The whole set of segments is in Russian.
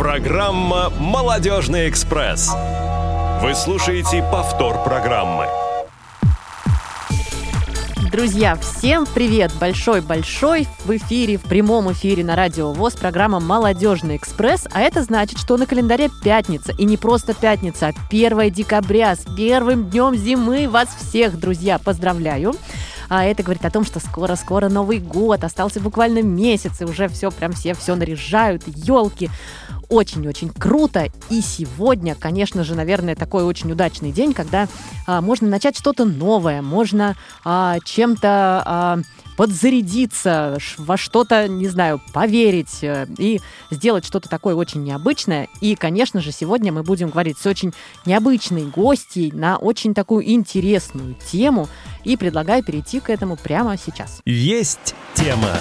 Программа «Молодежный экспресс». Вы слушаете повтор программы. Друзья, всем привет! Большой-большой в эфире, в прямом эфире на Радио ВОЗ программа «Молодежный экспресс». А это значит, что на календаре пятница. И не просто пятница, а 1 декабря. С первым днем зимы вас всех, друзья, поздравляю. А это говорит о том, что скоро-скоро Новый год, остался буквально месяц, и уже все, прям все все наряжают, елки очень-очень круто. И сегодня, конечно же, наверное, такой очень удачный день, когда а, можно начать что-то новое, можно а, чем-то а, подзарядиться, во что-то, не знаю, поверить э, и сделать что-то такое очень необычное. И, конечно же, сегодня мы будем говорить с очень необычной гостьей на очень такую интересную тему. И предлагаю перейти к этому прямо сейчас. Есть тема.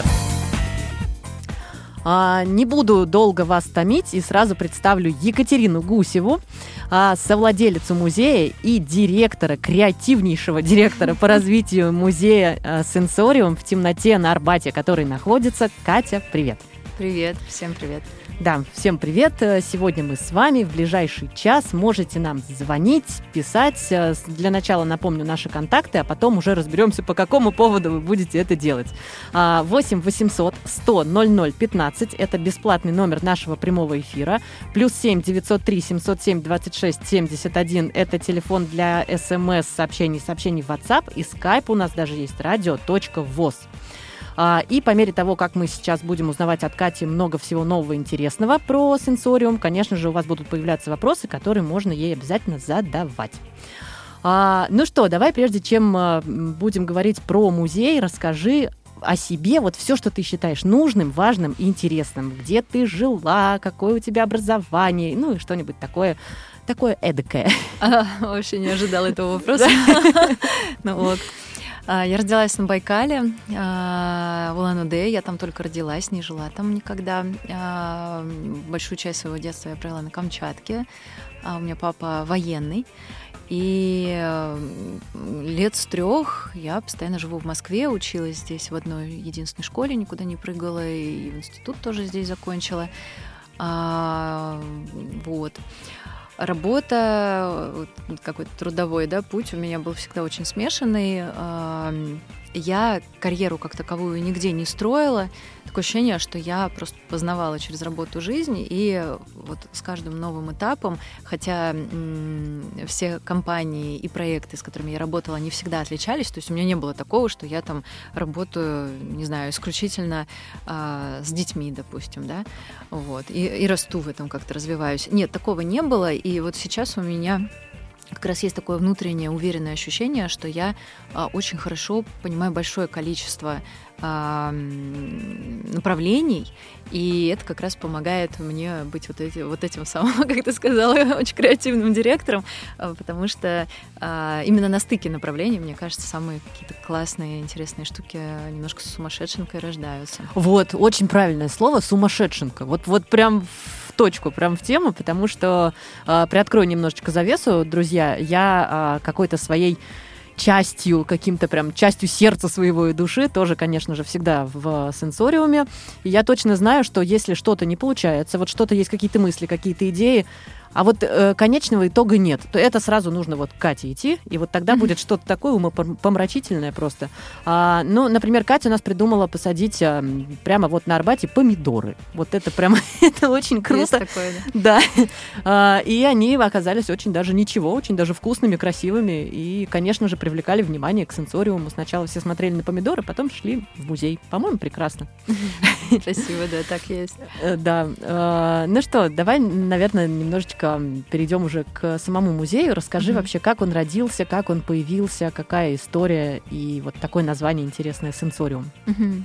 А, не буду долго вас томить и сразу представлю Екатерину Гусеву, а, совладелицу музея и директора, креативнейшего директора по развитию музея а, «Сенсориум» в темноте на Арбате, который находится. Катя, привет! Привет, всем привет! Да, всем привет. Сегодня мы с вами в ближайший час. Можете нам звонить, писать. Для начала напомню наши контакты, а потом уже разберемся, по какому поводу вы будете это делать. 8 800 100 00 15 – это бесплатный номер нашего прямого эфира. Плюс 7 903 707 26 71 – это телефон для смс-сообщений, сообщений в WhatsApp. И Skype у нас даже есть радио.воз. А, и по мере того, как мы сейчас будем узнавать от Кати много всего нового интересного про сенсориум, конечно же, у вас будут появляться вопросы, которые можно ей обязательно задавать. А, ну что, давай прежде чем а, будем говорить про музей, расскажи о себе, вот все, что ты считаешь нужным, важным и интересным. Где ты жила, какое у тебя образование, ну и что-нибудь такое такое эдакое. А, вообще не ожидала этого вопроса. Ну вот. А, я родилась на Байкале, а, в Улан-Удэ. Я там только родилась, не жила там никогда. А, большую часть своего детства я провела на Камчатке. У меня папа военный. И лет с трех я постоянно живу в Москве, училась здесь в одной единственной школе, никуда не прыгала, и институт тоже здесь закончила. Вот. Работа, какой-то трудовой да, путь у меня был всегда очень смешанный. Я карьеру как таковую нигде не строила. Такое ощущение, что я просто познавала через работу жизнь, и вот с каждым новым этапом, хотя все компании и проекты, с которыми я работала, они всегда отличались, то есть у меня не было такого, что я там работаю, не знаю, исключительно э, с детьми, допустим, да, вот, и, и расту в этом, как-то развиваюсь. Нет, такого не было, и вот сейчас у меня как раз есть такое внутреннее уверенное ощущение, что я а, очень хорошо понимаю большое количество направлений, и это как раз помогает мне быть вот, эти, вот этим самым, как ты сказала, очень креативным директором, а, потому что а, именно на стыке направлений, мне кажется, самые какие-то классные, интересные штуки немножко сумасшедшенкой рождаются. Вот, очень правильное слово «сумасшедшенка». Вот, вот прям точку, прям в тему, потому что э, приоткрою немножечко завесу, друзья, я э, какой-то своей частью, каким-то прям частью сердца своего и души, тоже, конечно же, всегда в сенсориуме. И я точно знаю, что если что-то не получается, вот что-то есть какие-то мысли, какие-то идеи, а вот э, конечного итога нет. То это сразу нужно вот Кате идти, и вот тогда будет что-то такое умопомрачительное просто. А, ну, например, Катя у нас придумала посадить а, прямо вот на Арбате помидоры. Вот это прямо, это очень круто. Есть такое, да. Да. А, и они оказались очень даже ничего, очень даже вкусными, красивыми, и, конечно же, привлекали внимание к сенсориуму. Сначала все смотрели на помидоры, потом шли в музей. По-моему, прекрасно. Спасибо, да, так есть. Э, да. А, ну что, давай, наверное, немножечко немножечко перейдем уже к самому музею. Расскажи mm-hmm. вообще, как он родился, как он появился, какая история и вот такое название интересное «Сенсориум». Mm-hmm.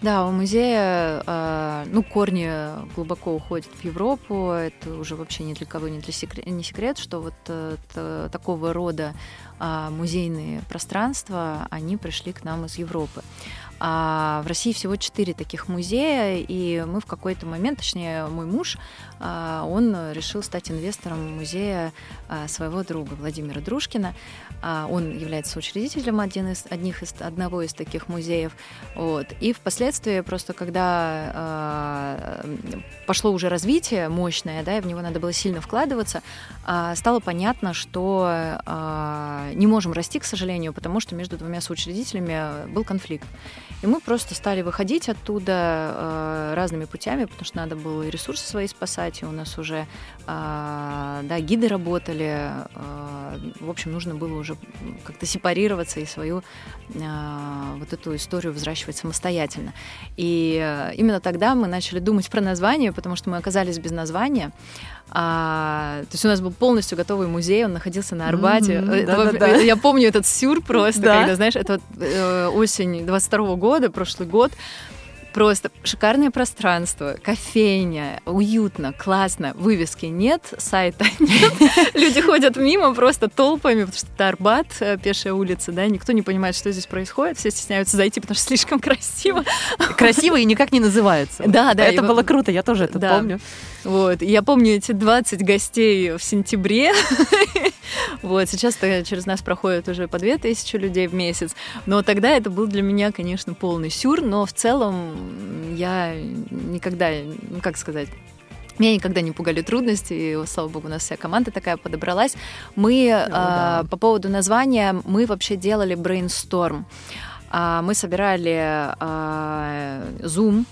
Да, у музея, э, ну, корни глубоко уходят в Европу. Это уже вообще ни для кого не, для секрет, не секрет, что вот э, такого рода э, музейные пространства, они пришли к нам из Европы. А в России всего четыре таких музея, и мы в какой-то момент, точнее, мой муж, он решил стать инвестором музея а, своего друга Владимира Дружкина. А, он является учредителем один из, одних из, одного из таких музеев. Вот. И впоследствии, просто когда пошло уже развитие мощное, да, и в него надо было сильно вкладываться, а, стало понятно, что а, не можем расти, к сожалению, потому что между двумя соучредителями был конфликт. И мы просто стали выходить оттуда а, разными путями, потому что надо было и ресурсы свои спасать, и у нас уже да, гиды работали. В общем, нужно было уже как-то сепарироваться и свою вот эту историю взращивать самостоятельно. И э, именно тогда мы начали думать про название, потому что мы оказались без названия. А, то есть у нас был полностью готовый музей, он находился на Арбате. Mm-hmm, да, да, да. Я помню этот сюр просто, да. когда, знаешь, это э, осень 22 года, прошлый год. Просто шикарное пространство, кофейня, уютно, классно, вывески нет, сайта нет. Люди ходят мимо просто толпами, потому что это Арбат, э, пешая улица, да, никто не понимает, что здесь происходит, все стесняются зайти, потому что слишком красиво. Красиво и никак не называется. Да, да. Это было круто, я тоже это помню. Вот. Я помню эти 20 гостей в сентябре. вот. Сейчас через нас проходит уже по 2000 людей в месяц. Но тогда это был для меня, конечно, полный сюр, но в целом я никогда, ну как сказать, меня никогда не пугали трудности, и, слава богу, у нас вся команда такая подобралась. Мы ну, да. по поводу названия, мы вообще делали брейнсторм. А, мы собирали а, Zoom,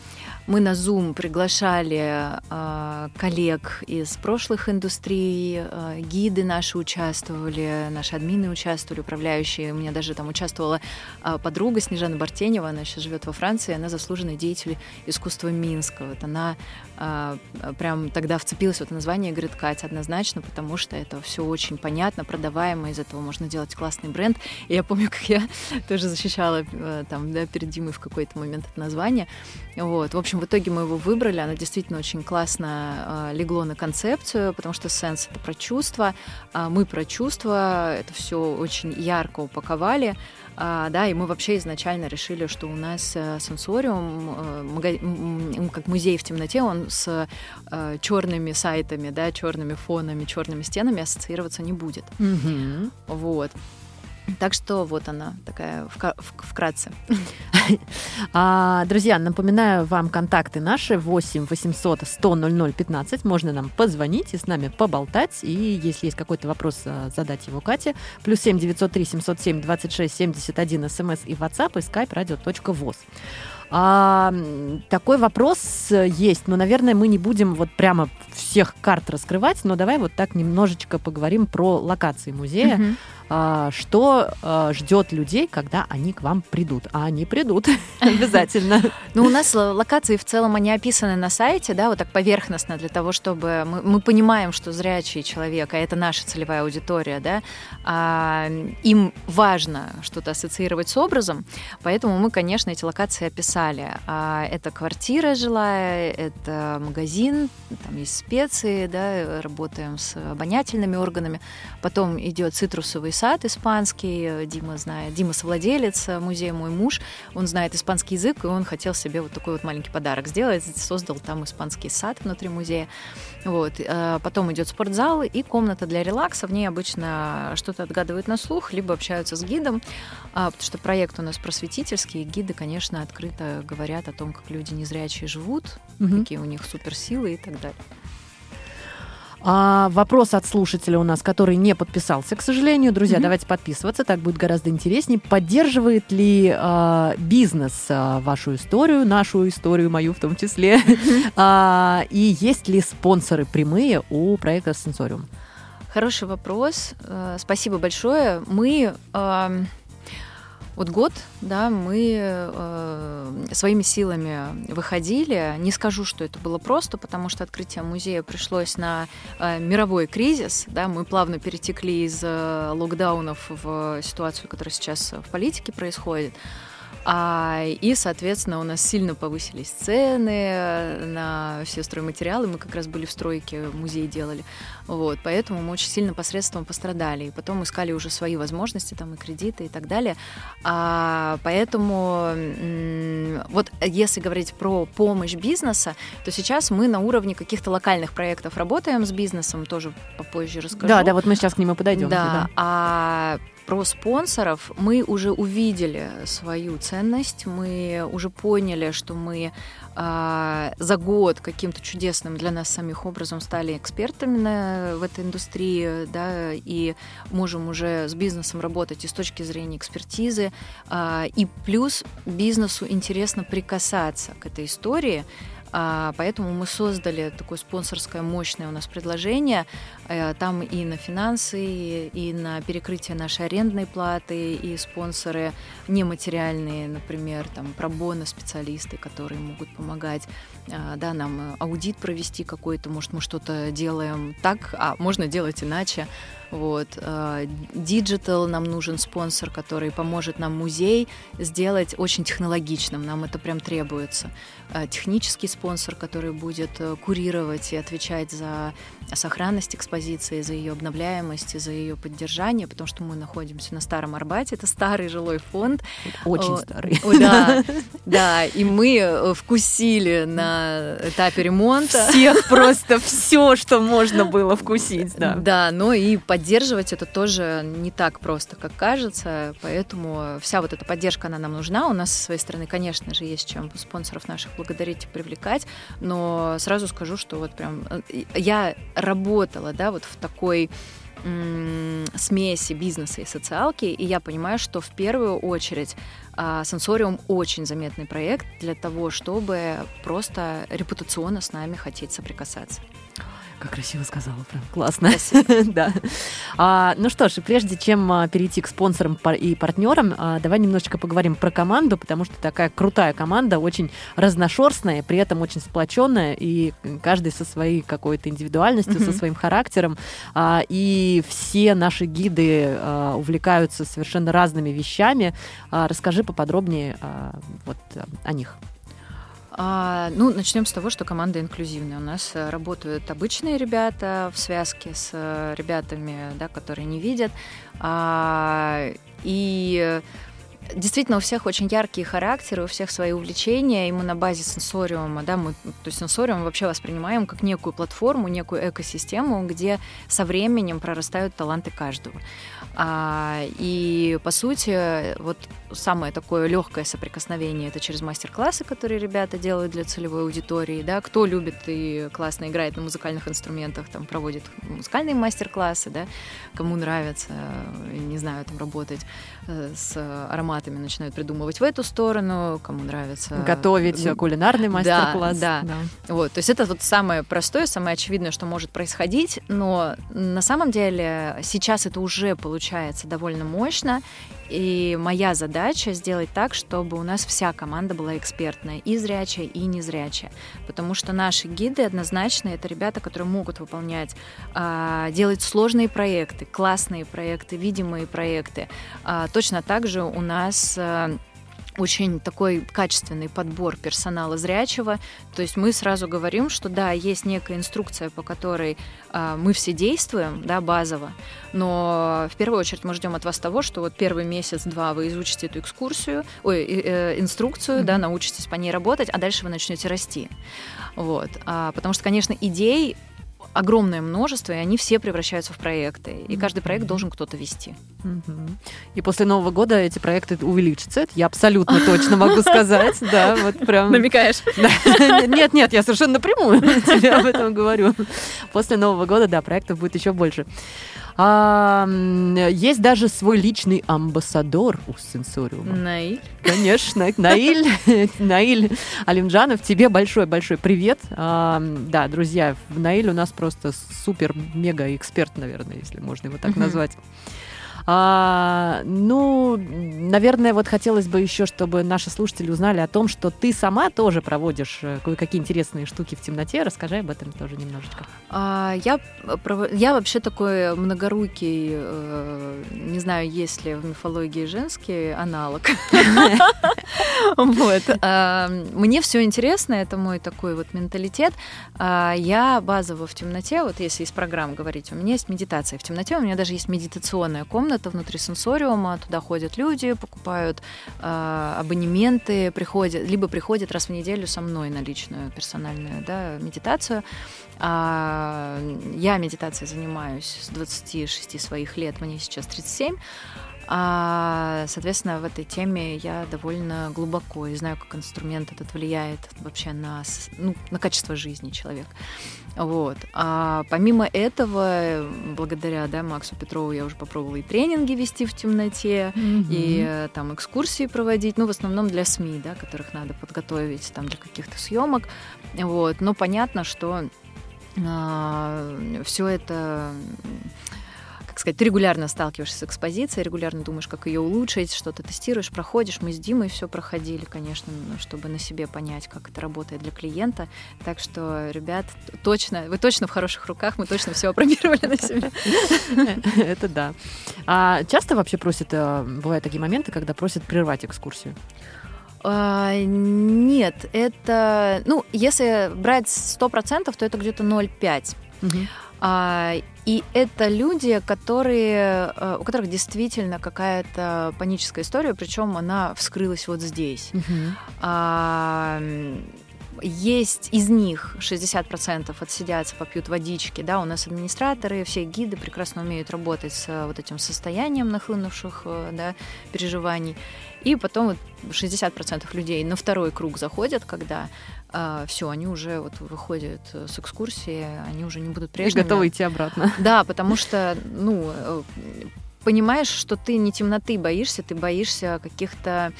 мы на Zoom приглашали э, коллег из прошлых индустрий, э, гиды наши участвовали, наши админы участвовали, управляющие. У меня даже там участвовала э, подруга Снежана Бартенева, она сейчас живет во Франции, она заслуженный деятель искусства Минска. Вот она прям тогда вцепилась в это название говорит, Катя, однозначно, потому что это все очень понятно, продаваемо, из этого можно делать классный бренд. И я помню, как я тоже защищала э, там, да, перед Димой в какой-то момент это название. Вот. В общем, в итоге мы его выбрали. Оно действительно очень классно э, легло на концепцию, потому что сенс — это про чувства. А мы про чувства. Это все очень ярко упаковали. А, да, и мы вообще изначально решили, что у нас э, сенсориум, э, мага... как музей в темноте, он с э, черными сайтами, да, черными фонами, черными стенами ассоциироваться не будет. Mm-hmm. Вот. Так что вот она такая вкратце. А, друзья, напоминаю вам контакты наши 8 800 100 00 15. Можно нам позвонить и с нами поболтать. И если есть какой-то вопрос, а, задать его Кате. Плюс 7 903 707 26 71 смс и WhatsApp и skype radio.voz. А, такой вопрос есть, но, наверное, мы не будем вот прямо всех карт раскрывать, но давай вот так немножечко поговорим про локации музея. Uh-huh. А, что а, ждет людей, когда они к вам придут. А они придут обязательно. Ну, у нас локации в целом, они описаны на сайте, да, вот так поверхностно, для того, чтобы мы, мы понимаем, что зрячий человек, а это наша целевая аудитория, да, а, им важно что-то ассоциировать с образом, поэтому мы, конечно, эти локации описали. А, это квартира жилая, это магазин, там есть специи, да, работаем с обонятельными органами, потом идет цитрусовый сад испанский, Дима знает, Дима совладелец музея «Мой муж», он знает испанский язык, и он хотел себе вот такой вот маленький подарок сделать, создал там испанский сад внутри музея. Вот. Э, потом идет спортзал и комната для релакса, в ней обычно что-то отгадывают на слух, либо общаются с гидом, а, потому что проект у нас просветительский, и гиды, конечно, открыто говорят о том, как люди незрячие живут, угу. какие у них суперсилы и так далее. А, вопрос от слушателя у нас, который не подписался, к сожалению. Друзья, mm-hmm. давайте подписываться, так будет гораздо интереснее. Поддерживает ли а, бизнес а, вашу историю, нашу историю, мою в том числе? Mm-hmm. А, и есть ли спонсоры прямые у проекта Сенсориум? Хороший вопрос. Э, спасибо большое. Мы вот год, да, мы э, своими силами выходили. Не скажу, что это было просто, потому что открытие музея пришлось на э, мировой кризис. Да, мы плавно перетекли из э, локдаунов в ситуацию, которая сейчас в политике происходит. А, и, соответственно, у нас сильно повысились цены на все стройматериалы. Мы как раз были в стройке, музей делали. Вот, поэтому мы очень сильно посредством пострадали. И потом искали уже свои возможности, там и кредиты и так далее. А, поэтому вот если говорить про помощь бизнеса, то сейчас мы на уровне каких-то локальных проектов работаем с бизнесом, тоже попозже расскажу. Да, да, вот мы сейчас к нему подойдем. Да, да. а про спонсоров. Мы уже увидели свою ценность, мы уже поняли, что мы а, за год каким-то чудесным для нас самих образом стали экспертами на, в этой индустрии, да, и можем уже с бизнесом работать и с точки зрения экспертизы, а, и плюс бизнесу интересно прикасаться к этой истории, поэтому мы создали такое спонсорское мощное у нас предложение. Э, там и на финансы, и на перекрытие нашей арендной платы, и спонсоры нематериальные, например, там пробоны специалисты, которые могут помогать а, да, нам аудит провести какой-то, может, мы что-то делаем так, а можно делать иначе. Вот. Digital а, нам нужен спонсор, который поможет нам музей сделать очень технологичным. Нам это прям требуется. А, технический спонсор, который будет э, курировать и отвечать за сохранность экспозиции, за ее обновляемость, за ее поддержание, потому что мы находимся на Старом Арбате. Это старый жилой фонд. Очень старый. Да, да, и мы э, вкусили на этапе ремонта. Всех просто все, что можно было вкусить, да. Да, но и поддерживать это тоже не так просто, как кажется, поэтому вся вот эта поддержка, она нам нужна. У нас со своей стороны, конечно же, есть чем спонсоров наших благодарить и привлекать, но сразу скажу, что вот прям э, я работала, да, вот в такой смеси бизнеса и социалки, и я понимаю, что в первую очередь а, Сенсориум очень заметный проект для того, чтобы просто репутационно с нами хотеть соприкасаться. Как красиво сказала, прям классно. да. А, ну что ж, прежде чем а, перейти к спонсорам и партнерам, а, давай немножечко поговорим про команду, потому что такая крутая команда, очень разношерстная, при этом очень сплоченная, и каждый со своей какой-то индивидуальностью, со своим характером. А, и все наши гиды а, увлекаются совершенно разными вещами. А, расскажи поподробнее а, вот а, о них. А, ну, начнем с того, что команда инклюзивная. У нас э, работают обычные ребята в связке с э, ребятами, да, которые не видят. А, и Действительно, у всех очень яркие характеры, у всех свои увлечения, и мы на базе сенсориума, да, мы, то есть сенсориум вообще воспринимаем как некую платформу, некую экосистему, где со временем прорастают таланты каждого. А, и, по сути, вот самое такое легкое соприкосновение это через мастер-классы, которые ребята делают для целевой аудитории. Да? Кто любит и классно играет на музыкальных инструментах, там проводит музыкальные мастер-классы, да? кому нравится, не знаю, там работать э, с ароматами, начинают придумывать в эту сторону, кому нравится... Готовить ну, кулинарный мастер-класс. Да, да. да. Вот, то есть это вот самое простое, самое очевидное, что может происходить, но на самом деле сейчас это уже получается получается довольно мощно. И моя задача сделать так, чтобы у нас вся команда была экспертная, и зрячая, и незрячая. Потому что наши гиды однозначно это ребята, которые могут выполнять, а, делать сложные проекты, классные проекты, видимые проекты. А, точно так же у нас а, очень такой качественный подбор персонала зрячего. То есть мы сразу говорим, что да, есть некая инструкция, по которой э, мы все действуем, да, базово, но в первую очередь мы ждем от вас того, что вот первый месяц-два вы изучите эту экскурсию, ой, э, инструкцию, mm-hmm. да, научитесь по ней работать, а дальше вы начнете расти. Вот. А, потому что, конечно, идей огромное множество, и они все превращаются в проекты. И каждый проект должен кто-то вести. И после Нового года эти проекты увеличатся. Это я абсолютно точно могу сказать. Да, вот прям. Намекаешь? Нет, нет, я совершенно напрямую тебе об этом говорю. После Нового года, да, проектов будет еще больше. А, есть даже свой личный амбассадор у сенсориума. Наиль. Конечно, Наиль, Наиль Алимджанов, тебе большой-большой привет. А, да, друзья, Наиль у нас просто супер-мега-эксперт, наверное, если можно его так назвать. А, ну, наверное, вот хотелось бы еще, чтобы наши слушатели узнали о том, что ты сама тоже проводишь э, кое-какие интересные штуки в темноте. Расскажи об этом тоже немножечко. А, я, я вообще такой многорукий, э, не знаю, есть ли в мифологии женский аналог. Вот. А, мне все интересно, это мой такой вот менталитет. А, я базово в темноте, вот если из программ говорить, у меня есть медитация в темноте, у меня даже есть медитационная комната, комната внутри сенсориума, туда ходят люди, покупают э, абонементы, приходят, либо приходят раз в неделю со мной на личную персональную да, медитацию. А, я медитацией занимаюсь с 26 своих лет, мне сейчас 37. А, соответственно, в этой теме я довольно глубоко и знаю, как инструмент этот влияет вообще на, ну, на качество жизни человека. Вот. А помимо этого, благодаря да, Максу Петрову я уже попробовала и тренинги вести в темноте, mm-hmm. и э, там экскурсии проводить, ну, в основном для СМИ, да, которых надо подготовить там для каких-то съемок. Вот. Но понятно, что а, все это как сказать, ты регулярно сталкиваешься с экспозицией, регулярно думаешь, как ее улучшить, что-то тестируешь, проходишь. Мы с Димой все проходили, конечно, чтобы на себе понять, как это работает для клиента. Так что, ребят, точно, вы точно в хороших руках, мы точно все опробировали на себе. Это да. А часто вообще просят, э, бывают такие моменты, когда просят прервать экскурсию? А, нет, это, ну, если брать 100%, то это где-то 0,5. Угу. А, и это люди, которые, э, у которых действительно какая-то паническая история, причем она вскрылась вот здесь. А, есть из них 60% отсидятся, попьют водички, да, у нас администраторы, все гиды прекрасно умеют работать с э, вот этим состоянием нахлынувших, э, да, переживаний. И потом вот 60% людей на второй круг заходят, когда все, они уже вот выходят с экскурсии, они уже не будут прежними. И готовы идти обратно. Да, потому что, ну, э, понимаешь, что ты не темноты боишься, ты боишься каких-то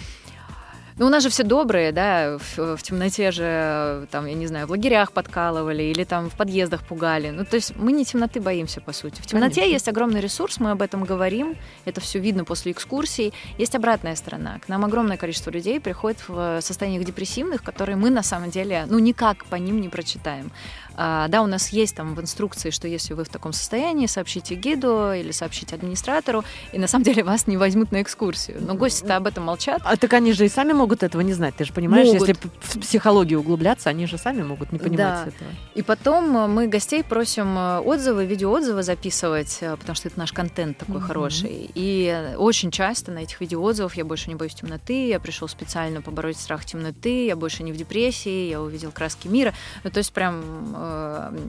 ну, у нас же все добрые, да, в, в темноте же, там, я не знаю, в лагерях подкалывали или там в подъездах пугали. Ну, то есть мы не темноты боимся, по сути. В темноте Конечно. есть огромный ресурс, мы об этом говорим, это все видно после экскурсий. Есть обратная сторона. К нам огромное количество людей приходит в состояниях депрессивных, которые мы на самом деле, ну, никак по ним не прочитаем. А, да, у нас есть там в инструкции, что если вы в таком состоянии, сообщите гиду или сообщите администратору, и на самом деле вас не возьмут на экскурсию. Но гости-то об этом молчат. А так они же и сами могут этого не знать. Ты же понимаешь, могут. если в психологию углубляться, они же сами могут не понимать да. этого. И потом э, мы гостей просим э, отзывы, видеоотзывы записывать, э, потому что это наш контент такой mm-hmm. хороший. И очень часто на этих видеоотзывах я больше не боюсь темноты, я пришел специально побороть страх темноты, я больше не в депрессии, я увидел краски мира. Ну, то есть прям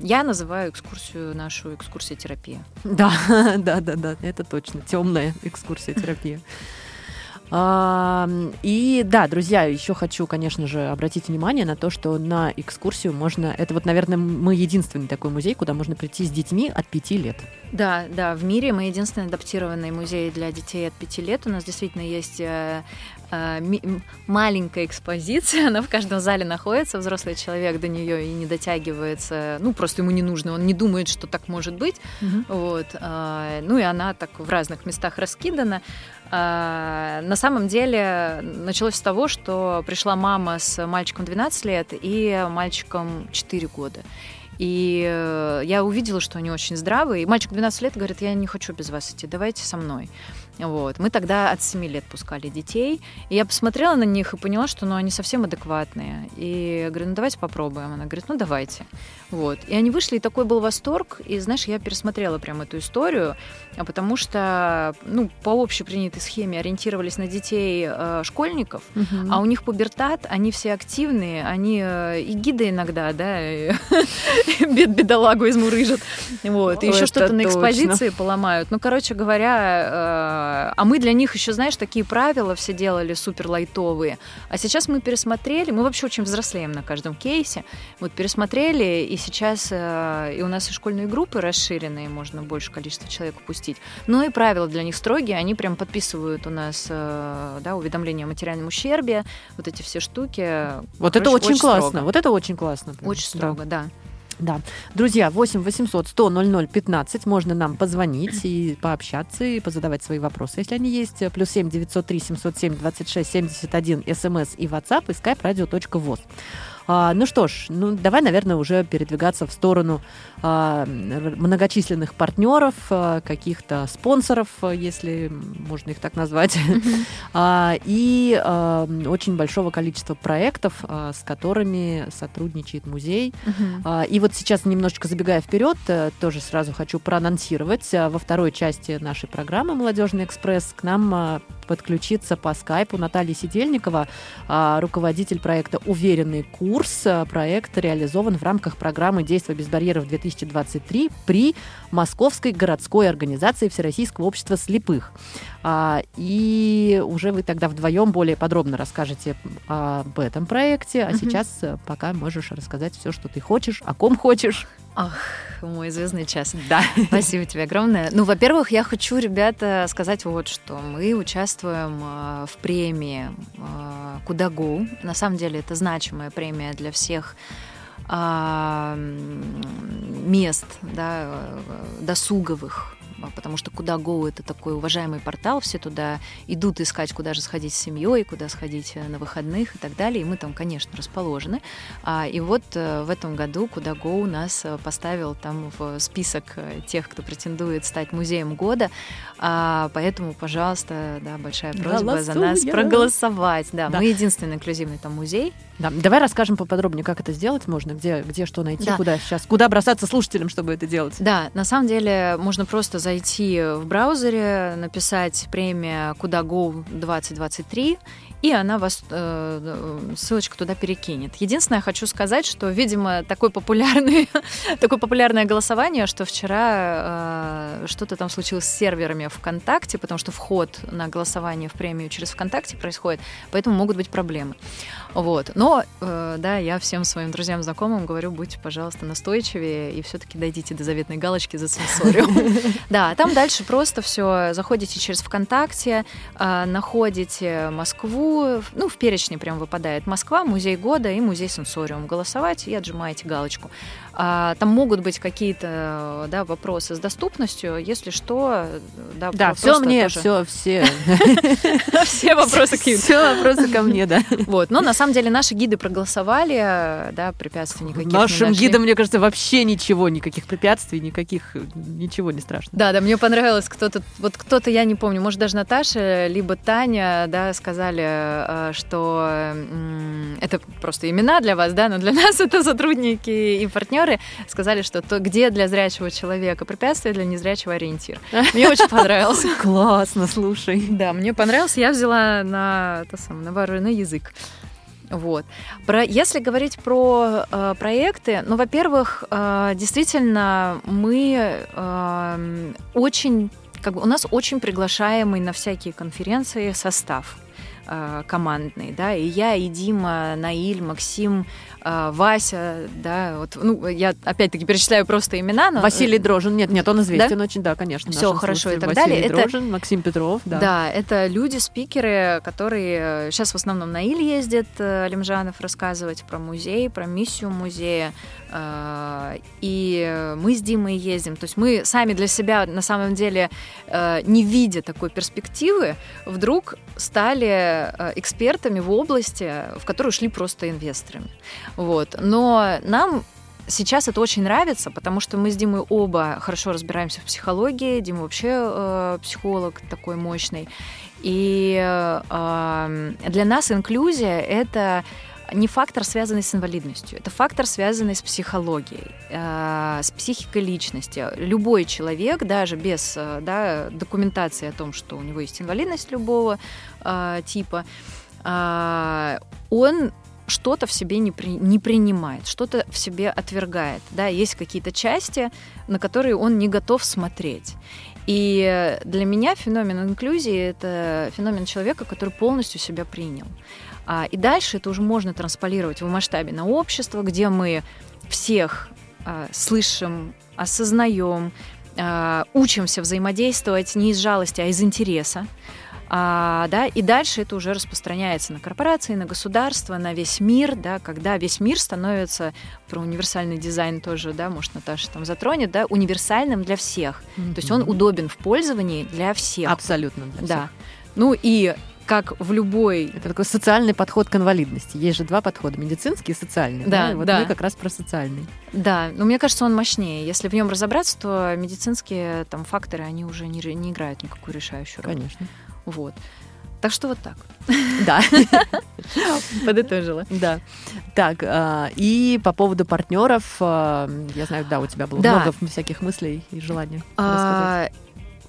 я называю экскурсию нашу экскурсия терапия. Да, да, да, да, это точно. Темная экскурсия терапия. И да, друзья, еще хочу, конечно же, обратить внимание на то, что на экскурсию можно... Это вот, наверное, мы единственный такой музей, куда можно прийти с детьми от пяти лет. Да, да, в мире мы единственный адаптированный музей для детей от пяти лет. У нас действительно есть э, э, маленькая экспозиция, она в каждом зале находится, взрослый человек до нее и не дотягивается, ну, просто ему не нужно, он не думает, что так может быть. Угу. Вот. Э, ну и она так в разных местах раскидана. А, на самом деле началось с того, что пришла мама с мальчиком 12 лет и мальчиком 4 года. И э, я увидела, что они очень здравые. И мальчик 12 лет говорит, я не хочу без вас идти, давайте со мной. Вот. Мы тогда от 7 лет пускали детей. И я посмотрела на них и поняла, что ну, они совсем адекватные. И я говорю, ну давайте попробуем. Она говорит, ну давайте. Вот. И они вышли, и такой был восторг. И знаешь, я пересмотрела прям эту историю, потому что ну, по общепринятой схеме ориентировались на детей э, школьников, угу. а у них пубертат, они все активные, они э, и гиды иногда, да, бед бедолагу измурыжат. Вот. И еще что-то на экспозиции поломают. Ну, короче говоря, а мы для них еще, знаешь, такие правила все делали супер лайтовые. А сейчас мы пересмотрели, мы вообще очень взрослеем на каждом кейсе. Вот пересмотрели, и сейчас э, и у нас и школьные группы расширенные, можно больше количество человек упустить. Но и правила для них строгие, они прям подписывают у нас э, да, уведомления о материальном ущербе, вот эти все штуки. Вот Короче, это очень, очень классно, строго. вот это очень классно. Очень строго, да. да. Да. Друзья, 8 800 100 00 15. Можно нам позвонить и пообщаться, и позадавать свои вопросы, если они есть. Плюс 7 903 707 26 71 смс и WhatsApp и skype radio.voz. А, ну что ж, ну давай, наверное, уже передвигаться в сторону а, многочисленных партнеров, а, каких-то спонсоров, если можно их так назвать, а, и а, очень большого количества проектов, а, с которыми сотрудничает музей. А, и вот сейчас немножечко забегая вперед, а, тоже сразу хочу проанонсировать. А, во второй части нашей программы «Молодежный экспресс» к нам а, подключиться по скайпу. Наталья Сидельникова, руководитель проекта «Уверенный курс». Проект реализован в рамках программы «Действия без барьеров-2023» при Московской городской организации Всероссийского общества слепых. А, и уже вы тогда вдвоем более подробно расскажете об этом проекте. А сейчас э, пока можешь рассказать все, что ты хочешь, о ком хочешь. Ах, мой звездный час. Да. Спасибо тебе огромное. Ну, во-первых, я хочу, ребята, сказать вот что. Мы участвуем э, в премии э, Куда Go. На самом деле это значимая премия для всех э, мест да, досуговых а, потому что куда Go это такой уважаемый портал, все туда идут искать, куда же сходить с семьей, куда сходить э, на выходных и так далее. И мы там, конечно, расположены. А, и вот э, в этом году куда Go нас э, поставил там в список тех, кто претендует стать музеем года. А, поэтому, пожалуйста, да, большая просьба Голосуя. за нас проголосовать. Да, да, мы единственный инклюзивный там музей. Да. Давай расскажем поподробнее, как это сделать можно, где, где что найти, да. куда сейчас, куда бросаться слушателям, чтобы это делать. Да, на самом деле можно просто зайти в браузере, написать премия Куда Go 2023 и она вас э, ссылочку туда перекинет. Единственное, я хочу сказать, что, видимо, такое, популярное, такое популярное голосование, что вчера э, что-то там случилось с серверами ВКонтакте, потому что вход на голосование в премию через ВКонтакте происходит, поэтому могут быть проблемы. Вот. Но, э, да, я всем своим друзьям, знакомым говорю, будьте, пожалуйста, настойчивее и все-таки дойдите до заветной галочки за сенсориум. Да, там дальше просто все, заходите через ВКонтакте, э, находите Москву, ну, в перечне прям выпадает Москва, музей года и музей сенсориум. Голосовать и отжимаете галочку. А, там могут быть какие-то да, вопросы с доступностью. Если что, да, да все мне, тоже... все, все. Все вопросы к Все вопросы ко мне, да. Вот, но на самом деле наши гиды проголосовали, да, препятствий никаких Нашим гидам, мне кажется, вообще ничего, никаких препятствий, никаких, ничего не страшно. Да, да, мне понравилось кто-то, вот кто-то, я не помню, может даже Наташа, либо Таня, да, сказали, э, что это просто имена для вас, да, но для нас это сотрудники и партнеры, сказали, что то, где для зрячего человека препятствие, для незрячего ориентир. Мне очень понравилось. Классно, слушай. Да, мне понравилось. Я взяла на, на вооруженный язык. Вот. Про, если говорить про э, проекты, ну, во-первых, э, действительно, мы э, очень, как бы, у нас очень приглашаемый на всякие конференции состав э, командный, да, и я, и Дима, Наиль, Максим, а, Вася, да, вот, ну, я опять-таки перечисляю просто имена. Но... Василий Дрожин, нет, нет, он известен да? очень, да, конечно. Все хорошо и так Василий далее. Дрожин, это... Максим Петров, да. Да, это люди, спикеры, которые сейчас в основном на Иль ездят, э, Алимжанов рассказывать про музей, про миссию музея, а, и мы с Димой ездим. То есть мы сами для себя, на самом деле, э, не видя такой перспективы, вдруг стали э, экспертами в области, в которую шли просто инвесторами. Вот. Но нам сейчас это очень нравится, потому что мы с Димой оба хорошо разбираемся в психологии. Дима вообще э, психолог такой мощный. И э, для нас инклюзия это не фактор, связанный с инвалидностью, это фактор, связанный с психологией, э, с психикой личности. Любой человек, даже без э, да, документации о том, что у него есть инвалидность любого э, типа, э, он что-то в себе не, при, не принимает, что-то в себе отвергает. Да? Есть какие-то части, на которые он не готов смотреть. И для меня феномен инклюзии — это феномен человека, который полностью себя принял. А, и дальше это уже можно трансполировать в масштабе на общество, где мы всех а, слышим, осознаем, а, учимся взаимодействовать не из жалости, а из интереса. А, да, и дальше это уже распространяется на корпорации, на государство, на весь мир, да, когда весь мир становится про универсальный дизайн тоже, да, может Наташа там затронет, да, универсальным для всех. Mm-hmm. То есть он удобен в пользовании для всех. Абсолютно для всех. Да. Ну и как в любой... Это такой социальный подход к инвалидности. Есть же два подхода, медицинский и социальный. Да, да? И вот да. мы как раз про социальный. Да, но мне кажется, он мощнее. Если в нем разобраться, то медицинские там факторы, они уже не, не играют никакую решающую роль. Конечно. Вот. Так что вот так. Да. Подытожила. Да. Так, а, и по поводу партнеров, а, я знаю, да, у тебя было много всяких мыслей и желаний а, рассказать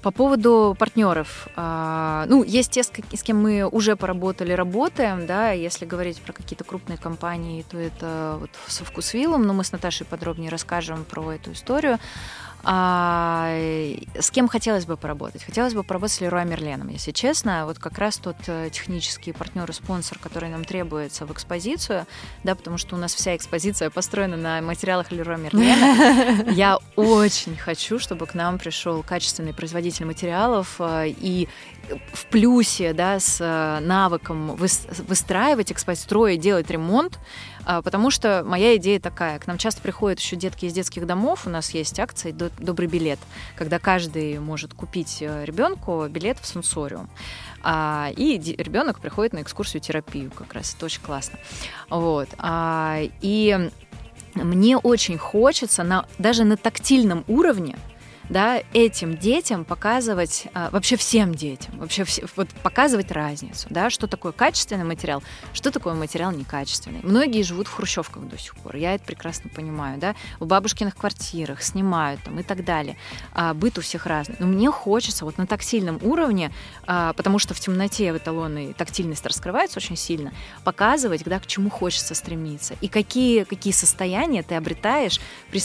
По поводу партнеров. Ну, есть те, с кем мы уже поработали, работаем, да, если говорить про какие-то крупные компании, то это вот со Вкусвиллом, но мы с Наташей подробнее расскажем про эту историю. А, с кем хотелось бы поработать? Хотелось бы поработать с Леруа Мерленом, если честно. Вот как раз тот э, технический партнер и спонсор, который нам требуется в экспозицию, да, потому что у нас вся экспозиция построена на материалах Леруа Мерлена. Я очень хочу, чтобы к нам пришел качественный производитель материалов э, и в плюсе, да, с э, навыком выстраивать экспозицию, строить, делать ремонт, потому что моя идея такая. К нам часто приходят еще детки из детских домов. У нас есть акция «Добрый билет», когда каждый может купить э, ребенку билет в сенсориум. А, и ребенок приходит на экскурсию терапию как раз. Это очень классно. Вот. А, и мне очень хочется на, даже на тактильном уровне да, этим детям показывать, а, вообще всем детям, вообще вот показывать разницу, да, что такое качественный материал, что такое материал некачественный. Многие живут в хрущевках до сих пор, я это прекрасно понимаю, да, в бабушкиных квартирах снимают там и так далее. А, быт у всех разный. Но мне хочется вот на тактильном уровне, а, потому что в темноте в эталонной тактильность раскрывается очень сильно, показывать, да, к чему хочется стремиться и какие, какие состояния ты обретаешь при,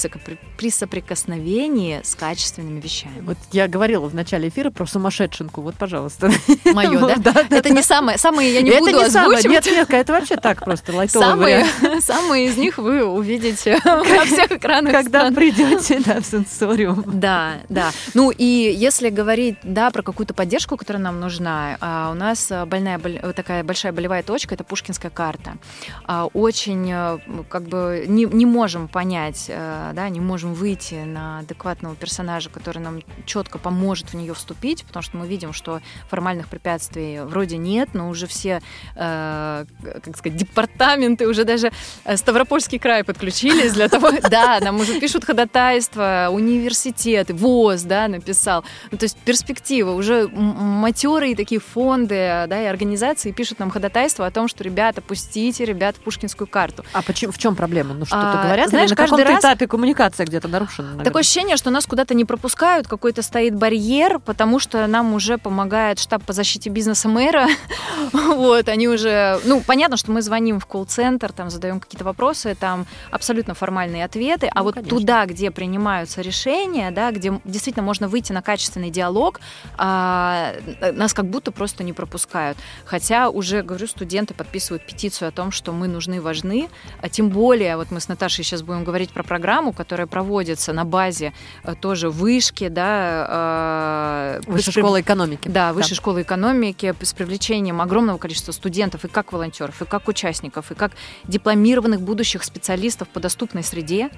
при соприкосновении с качеством качественными вещами. Вот я говорила в начале эфира про сумасшедшинку. Вот, пожалуйста. Мое, да? Это не самое, самые я не буду озвучивать. Нет, нет, это вообще так просто лайтовый Самые из них вы увидите на всех экранах. Когда придете в сенсориум. Да, да. Ну и если говорить, да, про какую-то поддержку, которая нам нужна, а, у нас больная, такая большая болевая точка, это Пушкинская карта. А, очень, э, как бы, не, не можем понять, э, да, не можем выйти на адекватного персонажа персонажа, который нам четко поможет в нее вступить, потому что мы видим, что формальных препятствий вроде нет, но уже все, э, как сказать, департаменты, уже даже э, Ставропольский край подключились для того, да, нам уже пишут ходатайства, университеты, ВОЗ, да, написал. Ну, то есть перспектива, уже матерые такие фонды, да, и организации пишут нам ходатайство о том, что, ребята, пустите ребят в Пушкинскую карту. А почему, в чем проблема? Ну, что-то а, говорят? Знаешь, на каком-то раз... этапе коммуникация где-то нарушена? Наверное. Такое ощущение, что нас куда-то не пропускают, какой-то стоит барьер, потому что нам уже помогает штаб по защите бизнеса мэра. вот, они уже... Ну, понятно, что мы звоним в колл-центр, там задаем какие-то вопросы, там абсолютно формальные ответы, а ну, вот конечно. туда, где принимаются решения, да, где действительно можно выйти на качественный диалог, а, нас как будто просто не пропускают. Хотя уже, говорю, студенты подписывают петицию о том, что мы нужны, важны, а тем более, вот мы с Наташей сейчас будем говорить про программу, которая проводится на базе э, тоже в вышки, да. Э, Высшей школы экономики. Да, Высшей да. школы экономики с привлечением огромного количества студентов и как волонтеров, и как участников, и как дипломированных будущих специалистов по доступной среде.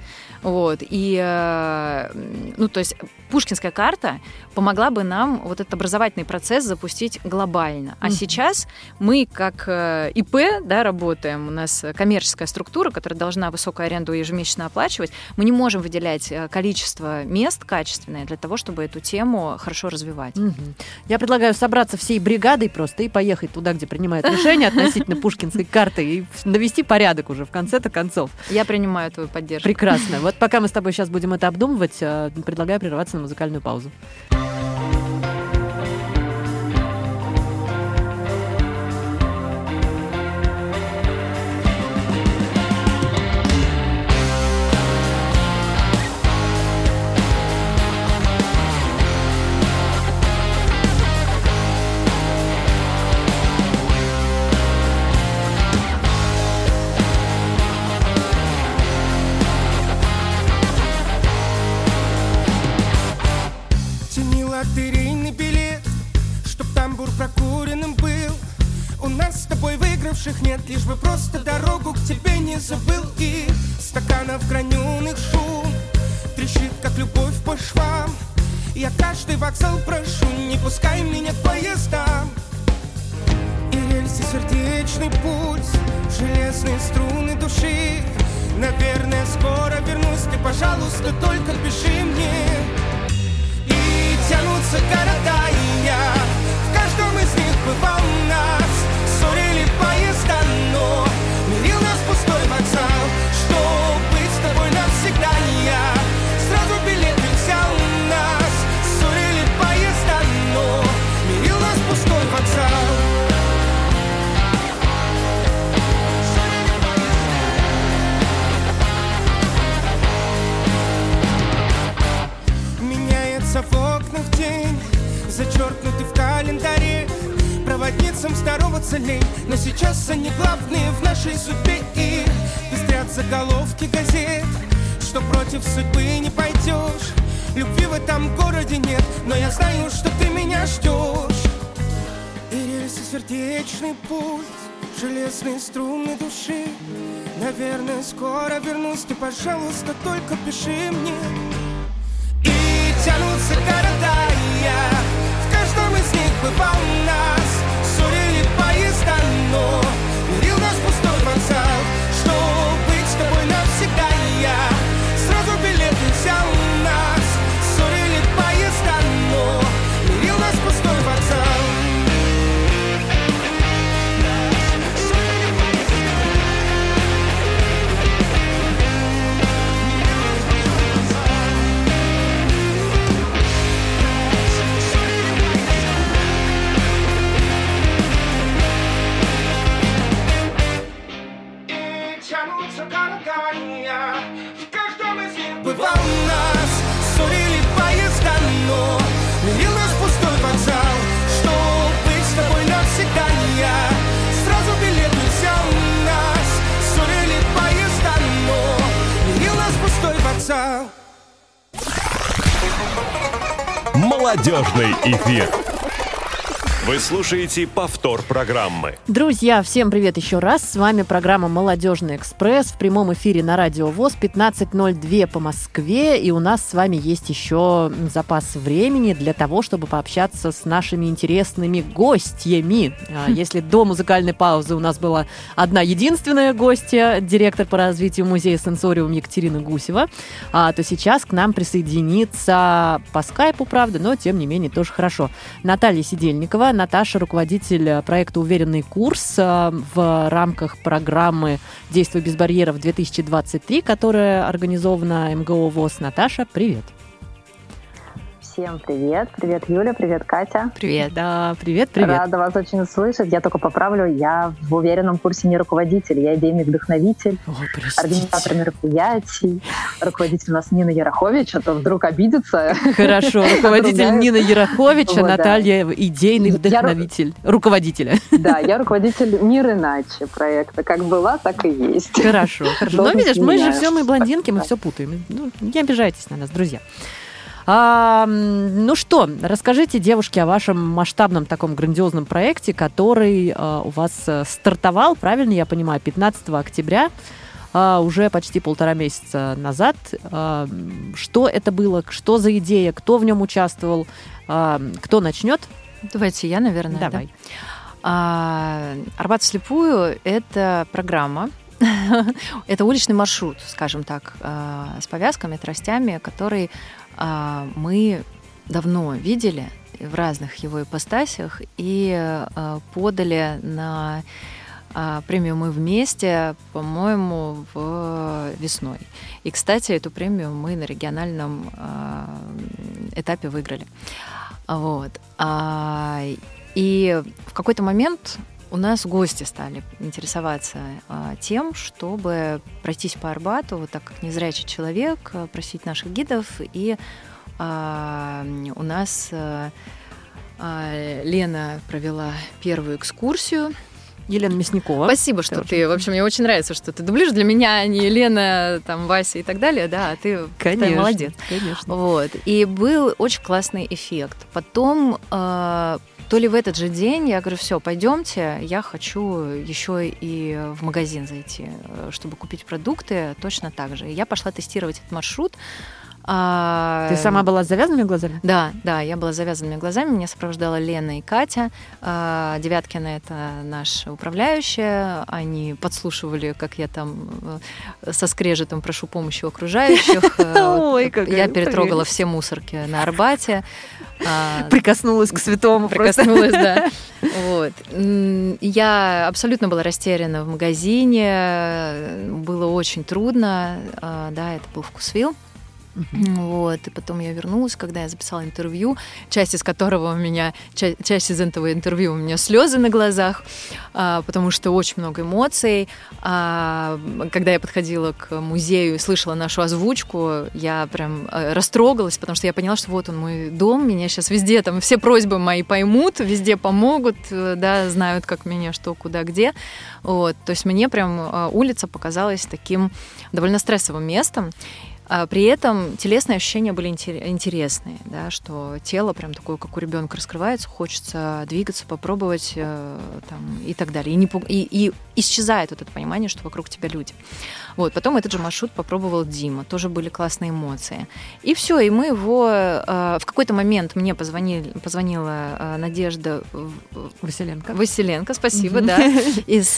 Вот. И, э, ну, то есть Пушкинская карта помогла бы нам вот этот образовательный процесс запустить глобально. А mm-hmm. сейчас мы как э, ИП, да, работаем, у нас коммерческая структура, которая должна высокую аренду ежемесячно оплачивать, мы не можем выделять количество мест качественных качественное для того, чтобы эту тему хорошо развивать. Угу. Я предлагаю собраться всей бригадой просто и поехать туда, где принимают решения относительно Пушкинской карты и навести порядок уже в конце-то концов. Я принимаю твою поддержку. Прекрасно. Вот пока мы с тобой сейчас будем это обдумывать, э, предлагаю прерваться на музыкальную паузу. Выигравших нет Лишь бы просто дорогу к тебе не забыл. И стаканов граненых шум Трещит, как любовь по швам. Я каждый вокзал прошу Не пускай меня к поездам. И рельсы сердечный путь Железные струны души. Наверное, скоро вернусь Ты, пожалуйста, только пиши мне. И тянутся города, и я В каждом из них бывал Солнце в окнах день Зачеркнуты в календаре Проводницам здороваться целей, Но сейчас они главные в нашей судьбе И пестрят заголовки газет Что против судьбы не пойдешь. Любви в этом городе нет Но я знаю, что ты меня ждешь. И рельсы сердечный путь Железные струны души. Наверное, скоро вернусь Ты, пожалуйста, только пиши мне тянутся города, и я В каждом из них бывал. Нас Ссорили поезда, но Мирил нас пустой вокзал. Что быть с тобой навсегда я Молодежный эфир. Вы слушаете повтор программы. Друзья, всем привет еще раз. С вами программа «Молодежный экспресс» в прямом эфире на Радио ВОЗ 15.02 по Москве. И у нас с вами есть еще запас времени для того, чтобы пообщаться с нашими интересными гостями. А, Если до музыкальной паузы у нас была одна единственная гостья, директор по развитию музея «Сенсориум» Екатерина Гусева, а, то сейчас к нам присоединится по скайпу, правда, но тем не менее тоже хорошо. Наталья Сидельникова. Наташа, руководитель э, проекта «Уверенный курс» э, в рамках программы «Действуй без барьеров 2023», которая организована МГО ВОЗ. Наташа, привет. Всем привет. Привет, Юля. Привет, Катя. Привет. Да, привет, привет. Рада вас очень слышать. Я только поправлю, я в уверенном курсе не руководитель, я идейный вдохновитель, О, простите. организатор мероприятий, руководитель у нас Нина Ярахович, а то вдруг обидится. Хорошо, руководитель. Нина да. Наталья идейный вдохновитель, руководителя. Да, я руководитель «Мир иначе» проекта. Как была, так и есть. Хорошо, хорошо. Ну, Должность видишь, мы же все, мы блондинки, мы все путаем. Ну, не обижайтесь на нас, друзья. А, ну что, расскажите, девушки, о вашем масштабном таком грандиозном проекте, который а, у вас э, стартовал, правильно я понимаю, 15 октября, а, уже почти полтора месяца назад. А, что это было, что за идея, кто в нем участвовал, А, кто начнет? Давайте я, наверное. да? Давай. А, Арбат вслепую – это программа, это уличный маршрут, скажем так, а, с повязками, тростями, который мы давно видели в разных его ипостасях и а, подали на а, премию «Мы вместе», по-моему, в весной. И, кстати, эту премию мы на региональном а, этапе выиграли. Вот. А, И в какой-то момент у нас гости стали интересоваться а, тем, чтобы пройтись по Арбату, вот так как незрячий человек, а, просить наших гидов. И а, у нас а, Лена провела первую экскурсию. Елена Мясникова. Спасибо, что Тоже. ты. В общем, мне очень нравится, что ты дублишь для меня, а не Лена, там, Вася и так далее, да, а ты, ты Конечно, молодец. Конечно. Вот. И был очень классный эффект. Потом, э, то ли в этот же день, я говорю, все, пойдемте, я хочу еще и в магазин зайти, э, чтобы купить продукты точно так же. И я пошла тестировать этот маршрут. А, Ты сама была с завязанными глазами? Да, да, я была с завязанными глазами, меня сопровождала Лена и Катя. А, Девяткина — это наша управляющая. Они подслушивали, как я там э, со скрежетом прошу помощи у окружающих. Э, Ой, Я перетрогала все мусорки на Арбате. А, Прикоснулась к святому. Прикоснулась, да. Вот. Я абсолютно была растеряна в магазине. Было очень трудно. А, Да, это был вкусвилл. Вот, и потом я вернулась, когда я записала интервью, часть из которого у меня, часть, часть из этого интервью у меня слезы на глазах, а, потому что очень много эмоций. А, когда я подходила к музею и слышала нашу озвучку, я прям э, растрогалась, потому что я поняла, что вот он мой дом, меня сейчас везде, там все просьбы мои поймут, везде помогут, э, да, знают, как меня, что, куда, где. Вот, то есть мне прям э, улица показалась таким довольно стрессовым местом. А при этом телесные ощущения были интересные, да, что тело прям такое, как у ребенка, раскрывается, хочется двигаться, попробовать э, там, и так далее. И, не, и, и исчезает вот это понимание, что вокруг тебя люди. Вот, потом этот же маршрут попробовал Дима, тоже были классные эмоции. И все, и мы его... Э, в какой-то момент мне позвонили, позвонила э, Надежда Василенко. Василенко, спасибо, да, из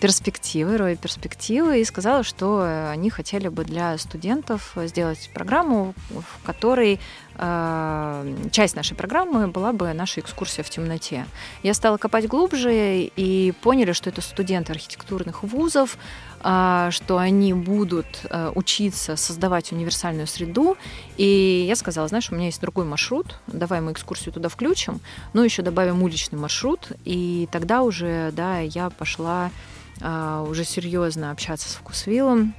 перспективы, Роя перспективы, и сказала, что они хотели бы для студентов сделать программу, в которой э, часть нашей программы была бы наша экскурсия в темноте. Я стала копать глубже и поняли, что это студенты архитектурных вузов, а, что они будут э, учиться создавать универсальную среду. И я сказала, знаешь, у меня есть другой маршрут, давай мы экскурсию туда включим, но еще добавим уличный маршрут, и тогда уже, да, я пошла а, уже серьезно общаться с Вкусвиллом,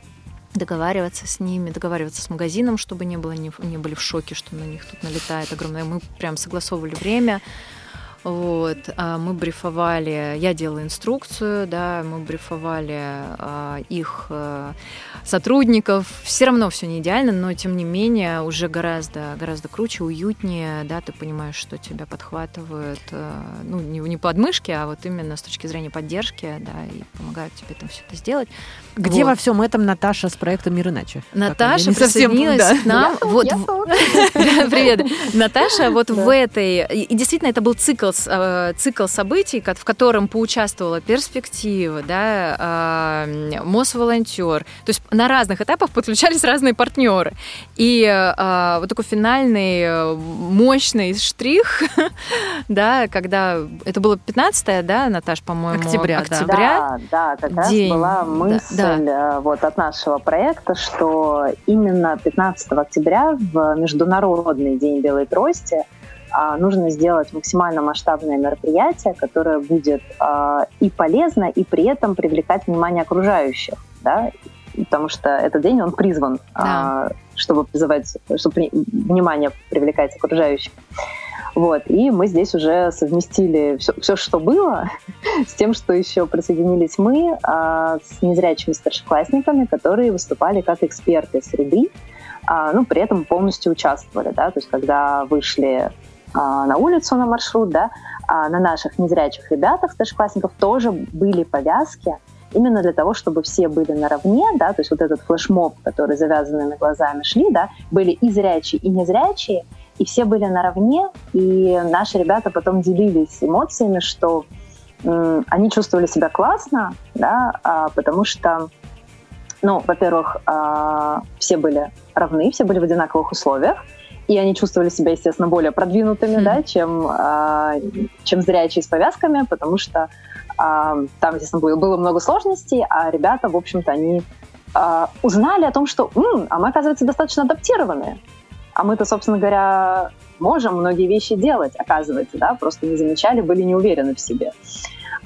договариваться с ними, договариваться с магазином, чтобы не, было, не, не были в шоке, что на них тут налетает огромное. Мы прям согласовывали время, вот, а мы брифовали, я делала инструкцию, да, мы брифовали а, их а, сотрудников. Все равно все не идеально, но тем не менее уже гораздо, гораздо круче, уютнее, да, ты понимаешь, что тебя подхватывают, а, ну, не, не подмышки, а вот именно с точки зрения поддержки, да, и помогают тебе там все это сделать. Где вот. во всем этом Наташа с проектом «Мир иначе»? Наташа присоединилась совсем, да. к нам. Я вот, я Привет. Наташа вот в этой... И действительно, это был цикл, э, цикл событий, в котором поучаствовала перспектива, да, Мосволонтер. То есть на разных этапах подключались разные партнеры. И а, вот такой финальный э, мощный штрих, да, когда... Это было 15 да, Наташ, по-моему? Октября, октября. Да, да, как раз была мысль мысль да. Э, вот от нашего проекта, что именно 15 октября в Международный день белой трости а, нужно сделать максимально масштабное мероприятие, которое будет а, и полезно, и при этом привлекать внимание окружающих, да, потому что этот день он призван, да. а, чтобы призывать, чтобы внимание привлекать окружающих. Вот, и мы здесь уже совместили все, все что было, с тем, что еще присоединились мы а, с незрячими старшеклассниками, которые выступали как эксперты среды, а, ну, при этом полностью участвовали, да, то есть когда вышли а, на улицу на маршрут, да, а на наших незрячих ребятах, старшеклассников, тоже были повязки, именно для того, чтобы все были наравне, да, то есть вот этот флешмоб, который завязанными глазами шли, да, были и зрячие, и незрячие, и все были наравне, и наши ребята потом делились эмоциями, что м, они чувствовали себя классно, да, а, потому что, ну, во-первых, а, все были равны, все были в одинаковых условиях, и они чувствовали себя, естественно, более продвинутыми, mm-hmm. да, чем, а, чем зрячие с повязками, потому что а, там, естественно, было, было много сложностей, а ребята, в общем-то, они а, узнали о том, что, М, а мы, оказывается, достаточно адаптированные. А мы-то, собственно говоря, можем многие вещи делать, оказывается, да, просто не замечали, были не уверены в себе.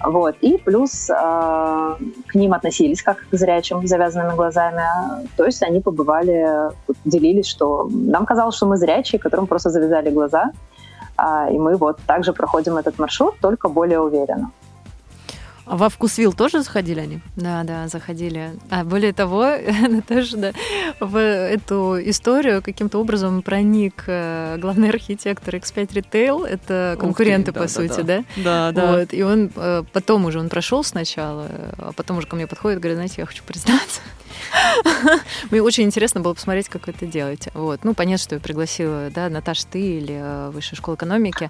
Вот. И плюс э, к ним относились как к зрячим, завязанными глазами. То есть они побывали, делились, что нам казалось, что мы зрячие, которым просто завязали глаза. А, и мы вот также проходим этот маршрут, только более уверенно. А во Вкусвилл тоже заходили они? Да, да, заходили. А более того, тоже да, в эту историю каким-то образом проник э, главный архитектор X5 Retail. Это конкуренты, ты, да, по да, сути, да? Да, да. Вот, и он э, потом уже он прошел сначала, а потом уже ко мне подходит, говорит, знаете, я хочу признаться. Мне очень интересно было посмотреть, как вы это делаете. Вот. Ну, понятно, что я пригласила, да, Наташа, ты или э, Высшая школа экономики.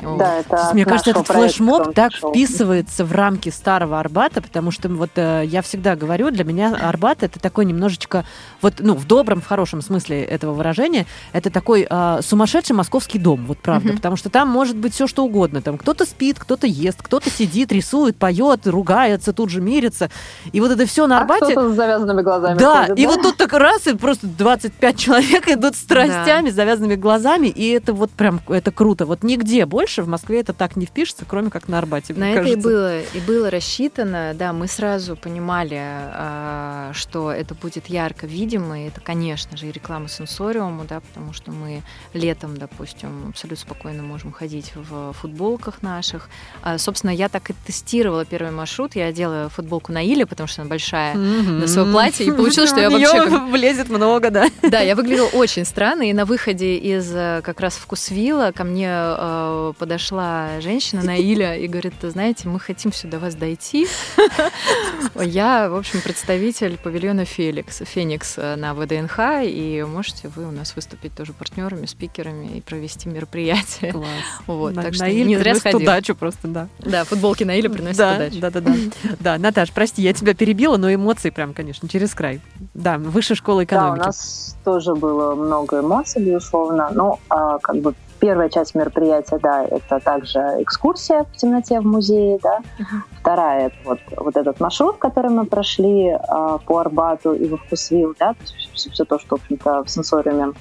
Да, это Мне кажется, этот флешмоб так вписывается в рамки старого Арбата, потому что вот э, я всегда говорю, для меня Арбат это такой немножечко, вот, ну, в добром, в хорошем смысле этого выражения, это такой э, сумасшедший московский дом, вот правда, mm-hmm. потому что там может быть все что угодно, там кто-то спит, кто-то ест, кто-то сидит, рисует, поет, ругается, тут же мирится, и вот это все на а Арбате. кто-то с завязанными глазами. Да, ходит, и да? вот тут так раз и просто 25 человек идут с страстями, да. завязанными глазами, и это вот прям это круто, вот нигде больше больше в Москве это так не впишется, кроме как на Арбате. На это и было, и было рассчитано, да, мы сразу понимали, а, что это будет ярко видимо, и это, конечно же, и реклама сенсориуму, да, потому что мы летом, допустим, абсолютно спокойно можем ходить в футболках наших. А, собственно, я так и тестировала первый маршрут, я одела футболку на Иле, потому что она большая, mm-hmm. на свое платье, и получилось, что я вообще... Как... влезет много, да. Да, я выглядела очень странно, и на выходе из э, как раз вкусвилла ко мне э, подошла женщина Наиля и говорит, знаете, мы хотим сюда вас дойти. Я, в общем, представитель павильона Феликс, Феникс на ВДНХ, и можете вы у нас выступить тоже партнерами, спикерами и провести мероприятие. Класс. Вот, так что не зря сходил. удачу просто, да. Да, футболки Наиля приносят да, удачу. Да, да, да. Да, Наташ, прости, я тебя перебила, но эмоции прям, конечно, через край. Да, высшая школа экономики. Да, у нас тоже было много эмоций, безусловно. Ну, а, как бы Первая часть мероприятия, да, это также экскурсия в темноте в музее, да. Uh-huh. Вторая это вот, вот этот маршрут, который мы прошли э, по Арбату и во Вкусвилл, да, то есть все, все то, что, в общем-то, в сенсориуме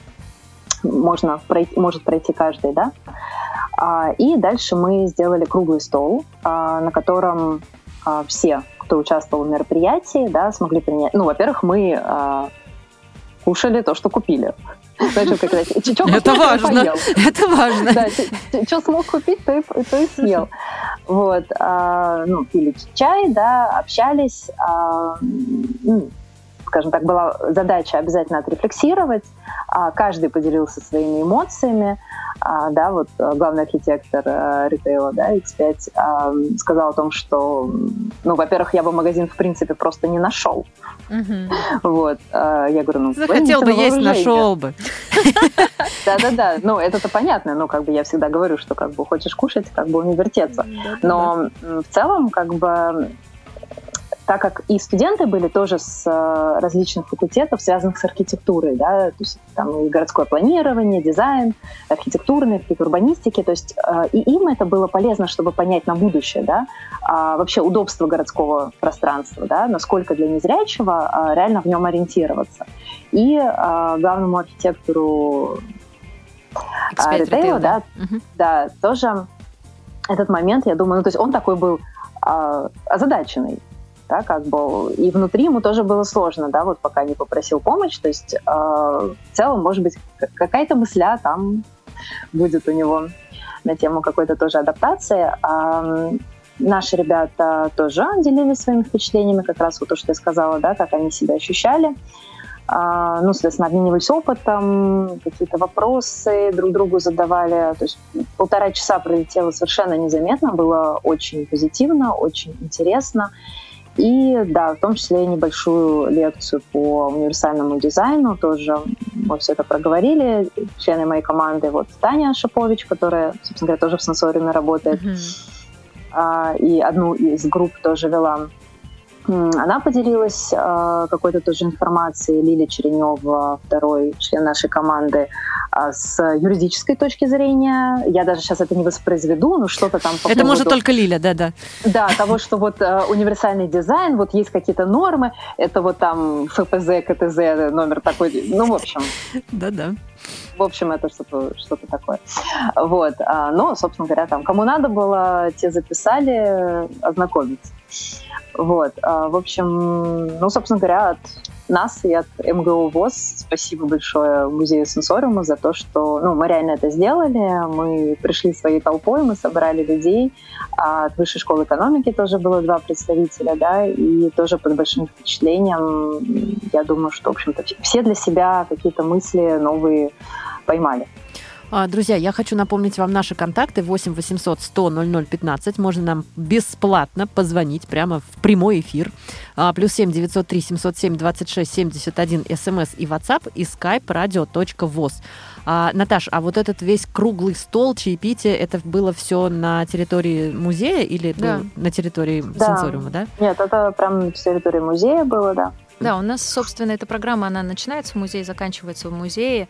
можно пройти, может пройти каждый, да. А, и дальше мы сделали круглый стол, а, на котором а, все, кто участвовал в мероприятии, да, смогли принять. Ну, во-первых, мы а, кушали то, что купили. Знаешь, как это важно. Это важно. Да, что смог купить, то и, то и съел. Вот, а, ну, пили чай, да, общались. А, ну, скажем так, была задача обязательно отрефлексировать. А, каждый поделился своими эмоциями. А, да, вот э, главный архитектор э, ритейла, да, X5, а, сказал о том, что, ну, во-первых, я бы магазин, в принципе, просто не нашел. Угу. Вот. А, я говорю, ну, Захотел бы есть, нашел бы. Да-да-да, ну, это-то понятно, ну, как бы я всегда говорю, что, как бы, хочешь кушать, как бы, не вертеться. Но в целом, как бы, так как и студенты были тоже с э, различных факультетов, связанных с архитектурой, да, то есть там и городское планирование, дизайн, архитектурные, урбанистики, то есть э, и им это было полезно, чтобы понять на будущее, да, а вообще удобство городского пространства, да, насколько для незрячего а, реально в нем ориентироваться. И а, главному архитектору ритейла, да, угу. да, тоже этот момент, я думаю, ну, то есть он такой был озадаченный да, как бы, и внутри ему тоже было сложно, да, вот пока не попросил помощь, то есть э, в целом, может быть, какая-то мысля там будет у него на тему какой-то тоже адаптации. А, наши ребята тоже делились своими впечатлениями, как раз вот то, что я сказала, да, как они себя ощущали. А, ну, соответственно, обменивались опытом, какие-то вопросы друг другу задавали. То есть полтора часа пролетело совершенно незаметно, было очень позитивно, очень интересно. И, да, в том числе небольшую лекцию по универсальному дизайну тоже мы все это проговорили. Члены моей команды, вот Таня Шапович, которая, собственно говоря, тоже в сенсориуме работает, mm-hmm. и одну из групп тоже вела. Она поделилась э, какой-то тоже информацией, Лилия Черенева, второй член нашей команды, э, с юридической точки зрения. Я даже сейчас это не воспроизведу, но что-то там по Это поводу... может только Лиля, да-да. Да, того, что вот э, универсальный дизайн, вот есть какие-то нормы, это вот там ФПЗ, КТЗ номер такой, ну, в общем. Да-да. В общем, это что-то что такое. Вот. А, но, собственно говоря, там, кому надо было, те записали, ознакомиться. Вот. А, в общем, ну, собственно говоря, от нас и от МГУ ВОЗ спасибо большое Музею сенсориума за то, что ну, мы реально это сделали. Мы пришли своей толпой, мы собрали людей. А от Высшей школы экономики тоже было два представителя, да, и тоже под большим впечатлением. Я думаю, что, в общем-то, все для себя какие-то мысли новые поймали. А, друзья, я хочу напомнить вам наши контакты 8 800 100 00 15. Можно нам бесплатно позвонить прямо в прямой эфир. А, плюс 7 903 707 26 71 смс и WhatsApp и skype radio.voz. А, Наташ, а вот этот весь круглый стол, чаепитие, это было все на территории музея или да. на территории да. сенсориума, да? Нет, это прям на территории музея было, да. Да, у нас, собственно, эта программа, она начинается в музее, заканчивается в музее.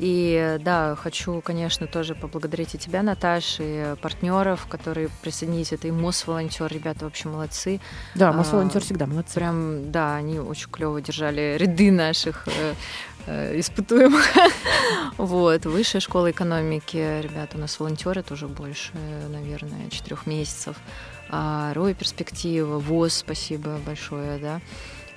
И да, хочу, конечно, тоже поблагодарить и тебя, Наташа, и партнеров, которые присоединились. Это и МОС-волонтер, ребята вообще молодцы. Да, МОС-волонтер всегда молодцы. Прям, да, они очень клево держали ряды наших э, э, испытуемых. вот, высшая школа экономики, ребята, у нас волонтеры тоже больше, наверное, четырех месяцев. А, Рой перспектива, ВОЗ, спасибо большое, да.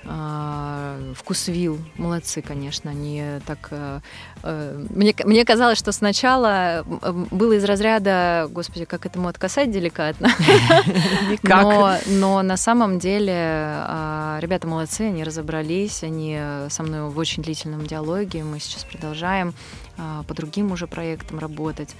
А, вкусвил, молодцы, конечно, они так... Э, э, мне, мне казалось, что сначала было из разряда, господи, как этому откасать деликатно. Но, но на самом деле а, ребята молодцы, они разобрались, они со мной в очень длительном диалоге, мы сейчас продолжаем а, по другим уже проектам работать.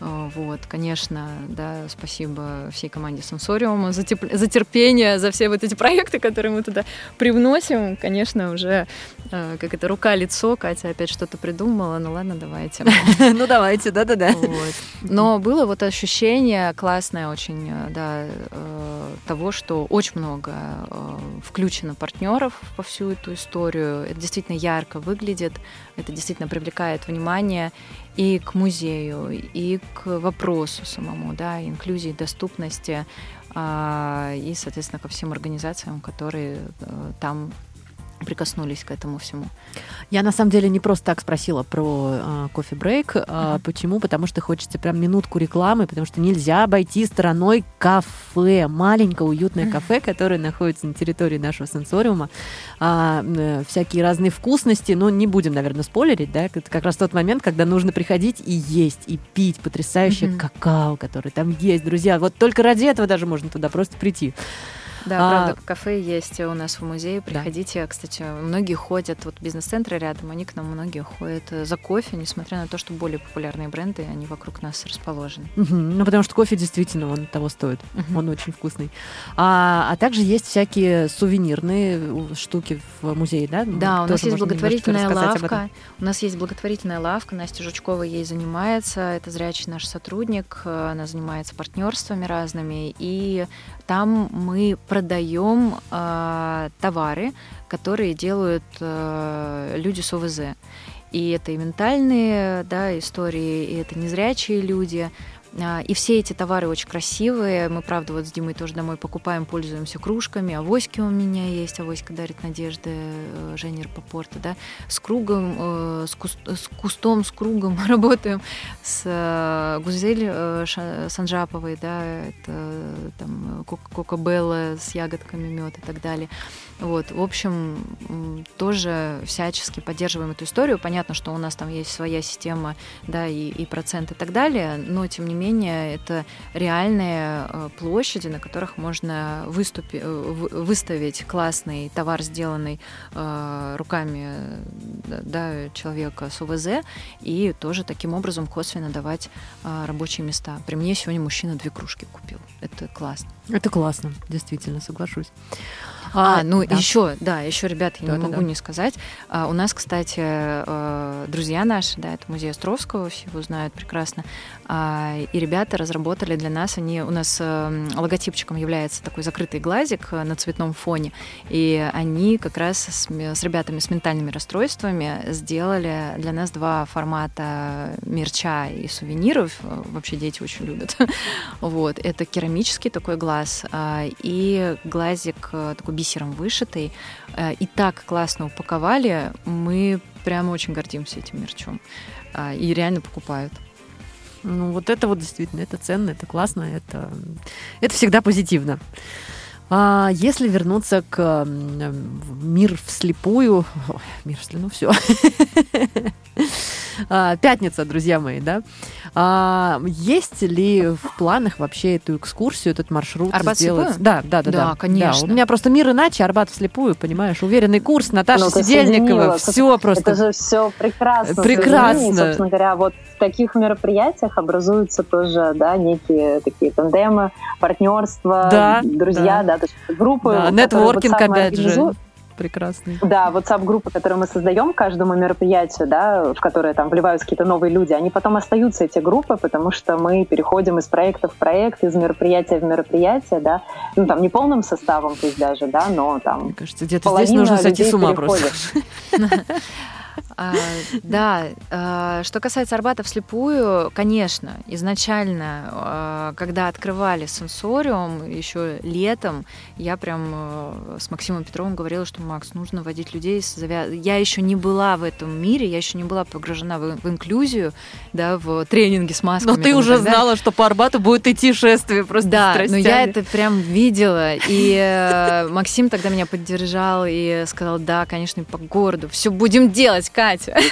А, вот, конечно, да, спасибо всей команде Сенсориума за, теп... за терпение, за все вот эти проекты, которые мы туда привносим. Конечно, уже э, как это рука-лицо, Катя опять что-то придумала, ну ладно, давайте. Ну давайте, да-да-да. Но было вот ощущение классное очень, э, да, э, того, что очень много включено партнеров во всю эту историю. Это действительно ярко выглядит, это действительно привлекает внимание и к музею, и к вопросу самому, да, инклюзии, доступности, а, и, соответственно, ко всем организациям, которые э, там прикоснулись к этому всему. Я на самом деле не просто так спросила про кофе-брейк. Uh, uh-huh. Почему? Потому что хочется прям минутку рекламы, потому что нельзя обойти стороной кафе, маленькое уютное uh-huh. кафе, которое находится на территории нашего сенсориума. А, э, всякие разные вкусности, но не будем, наверное, спойлерить, да? Это как раз тот момент, когда нужно приходить и есть, и пить потрясающее uh-huh. какао, который там есть, друзья. Вот только ради этого даже можно туда просто прийти. Да, а, правда, кафе есть у нас в музее. Приходите. Да. Кстати, многие ходят, вот бизнес-центры рядом, они к нам многие ходят э, за кофе, несмотря на то, что более популярные бренды, они вокруг нас расположены. Угу. Ну, потому что кофе действительно он того стоит. Угу. Он очень вкусный. А, а также есть всякие сувенирные штуки в музее, да? Да, у нас есть благотворительная лавка. У нас есть благотворительная лавка. Настя Жучкова ей занимается. Это зрячий наш сотрудник. Она занимается партнерствами разными. И там мы продаем э, товары, которые делают э, люди с ОВЗ. И это и ментальные да, истории, и это незрячие люди. А, и все эти товары очень красивые. Мы, правда, вот с Димой тоже домой покупаем, пользуемся кружками. Авоськи у меня есть. Авоська дарит надежды, э, Женя Рапопорта, да. С кругом, э, с, куст, с кустом, с кругом работаем. С э, Гузель Санжаповой, да, это там Кока-Белла с ягодками, мед и так далее. Вот, в общем, тоже всячески поддерживаем эту историю. Понятно, что у нас там есть своя система, да, и, и процент и так далее, но тем не менее это реальные э, площади, на которых можно выступи, э, выставить классный товар, сделанный э, руками да, человека с ОВЗ, и тоже таким образом косвенно давать рабочие места. При мне сегодня мужчина две кружки купил. Это классно. Это классно, действительно, соглашусь. А, а ну да. еще, да, еще, ребят, я да, не да, могу да. не сказать. А, у нас, кстати, э, друзья наши, да, это музей Островского, все его знают прекрасно. А, и ребята разработали для нас, они у нас э, логотипчиком является такой закрытый глазик э, на цветном фоне, и они как раз с, с ребятами с ментальными расстройствами сделали для нас два формата мерча и сувениров. Вообще дети очень любят. вот, это керамический такой глаз а, и глазик такой бисером вышитый, э, и так классно упаковали, мы прямо очень гордимся этим мерчом. А, и реально покупают. Ну, вот это вот действительно, это ценно, это классно, это, это всегда позитивно. А если вернуться к мир вслепую, Ой, мир вслепую, ну все. А, пятница, друзья мои, да? А, есть ли в планах вообще эту экскурсию, этот маршрут Арбат сделать? вслепую? Да, да, да, Да, конечно. Да, у меня просто мир иначе, Арбат вслепую, понимаешь? Уверенный курс, Наташа Ну, Сидельникова, все просто. Это же все прекрасно. Прекрасно. собственно говоря, вот в таких мероприятиях образуются тоже, да, некие такие тандемы, партнерства, Да, друзья, да, то есть группы. Да, вот нетворкинг, самые опять же. Прекрасный. Да, WhatsApp-группы, которые мы создаем каждому мероприятию, да, в которые там вливаются какие-то новые люди, они потом остаются, эти группы, потому что мы переходим из проекта в проект, из мероприятия в мероприятие, да, ну там не полным составом пусть даже, да, но там Мне кажется, где-то здесь нужно сойти с ума переходит. просто. А, да, а, что касается Арбата вслепую, конечно, изначально, а, когда открывали сенсориум еще летом, я прям э, с Максимом Петровым говорила, что Макс, нужно водить людей. С завя... Я еще не была в этом мире, я еще не была погружена в, в инклюзию, да, в тренинге с масками. Но ты уже знала, что по Арбату будет идти шествие просто Да, но я это прям видела. И э, Максим тогда меня поддержал и сказал, да, конечно, по городу. Все будем делать, Катя.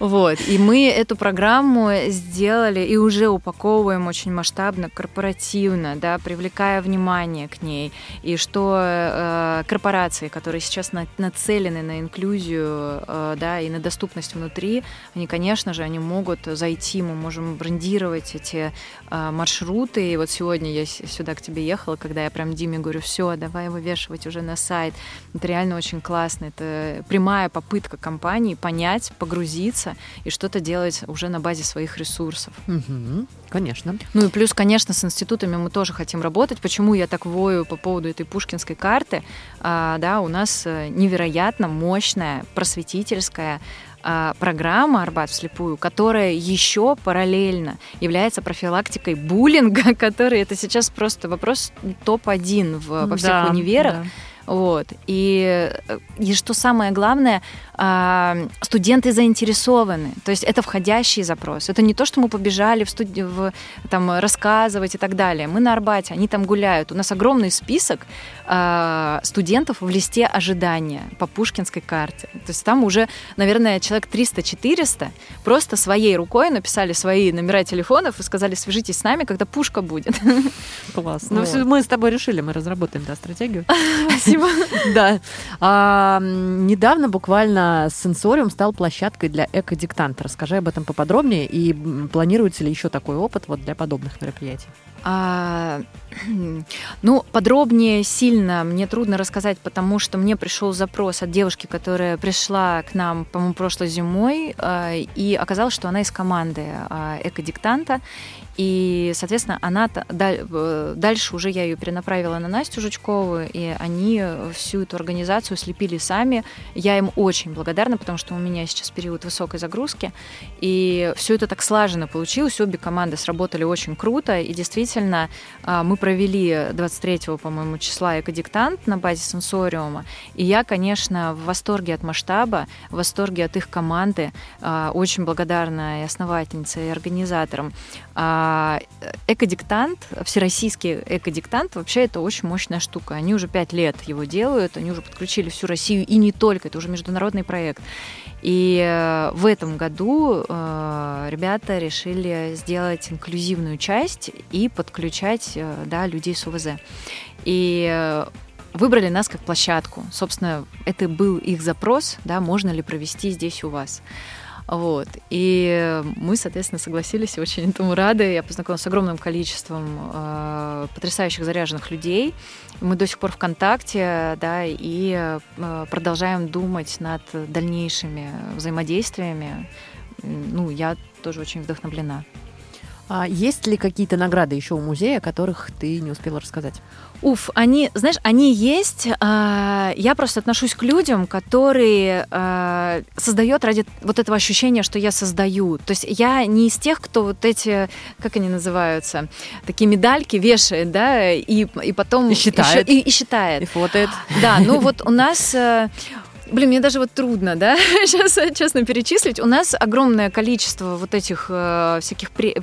Вот. И мы эту программу сделали и уже упаковываем очень масштабно, корпоративно, да, привлекая внимание к ней. И что э, корпорации, которые сейчас на- нацелены на инклюзию, э, да, и на доступность внутри, они, конечно же, они могут зайти, мы можем брендировать эти а, маршруты. И вот сегодня я сюда к тебе ехала, когда я прям Диме говорю, все, давай вывешивать уже на сайт. Это реально очень классно. Это прямая попытка компании понять, погрузиться и что-то делать уже на базе своих ресурсов. Мгм, Конечно. Ну и плюс, конечно, с институтами мы тоже хотим работать. Почему я так вою по поводу этой пушкинской карты? А, да, у нас э, невероятно мощная просветительская а, программа «Арбат вслепую», которая еще параллельно является профилактикой буллинга, который это сейчас просто вопрос топ-1 в, во всех Да, универах. да. Вот. И, э, и что самое главное, студенты заинтересованы. То есть это входящий запрос. Это не то, что мы побежали в студи- в, там, рассказывать и так далее. Мы на Арбате, они там гуляют. У нас огромный список а, студентов в листе ожидания по Пушкинской карте. То есть там уже, наверное, человек 300-400 просто своей рукой написали свои номера телефонов и сказали, свяжитесь с нами, когда пушка будет. Класс. Ну, Вот. мы с тобой решили, мы разработаем, да, стратегию. Спасибо. Да. А, м, буквально сенсориум стал площадкой для экодиктанта. Расскажи об этом поподробнее и планируется ли еще такой опыт вот для подобных мероприятий? А, ну, подробнее сильно мне трудно рассказать, потому что мне пришел запрос от девушки, которая пришла к нам, по-моему, прошлой зимой, а, и оказалось, что она из команды а, экодиктанта. И, соответственно, она э, дальше уже я ее перенаправила на Настю Жучкову, и они всю эту организацию слепили сами. Я им очень благодарна, потому что у меня сейчас период высокой загрузки, и все это так слаженно получилось. Обе команды сработали очень круто, и действительно а, мы провели 23, по-моему, числа экодиктант на базе сенсориума, и я, конечно, в восторге от масштаба, в восторге от их команды, а, очень благодарна и основательнице, и организаторам. А, Экодиктант, всероссийский экодиктант, вообще это очень мощная штука. Они уже пять лет его делают, они уже подключили всю Россию, и не только, это уже международный проект. И э, в этом году э, ребята решили сделать инклюзивную часть и подключать э, да, людей с ОВЗ. И выбрали нас как площадку. Собственно, это был их запрос, да, можно ли провести здесь у вас. Вот. И мы, соответственно, согласились, и очень этому рады. Я познакомилась с огромным количеством э, потрясающих заряженных людей. Мы до сих пор в контакте, да, и э, продолжаем думать над дальнейшими взаимодействиями. Ну, я тоже очень вдохновлена. А есть ли какие-то награды еще у музея, о которых ты не успела рассказать? Уф, они, знаешь, они есть. а, Я просто отношусь к людям, которые а, создают ради вот этого ощущения, что я создаю. То есть я не из тех, кто вот эти, как они называются, такие медальки вешает, да, и, и потом И считает. и, и считает. И фотоет. Да, ну вот у нас... э, Блин, мне даже вот трудно, да, сейчас честно перечислить. У нас огромное количество вот этих э, всяких пре-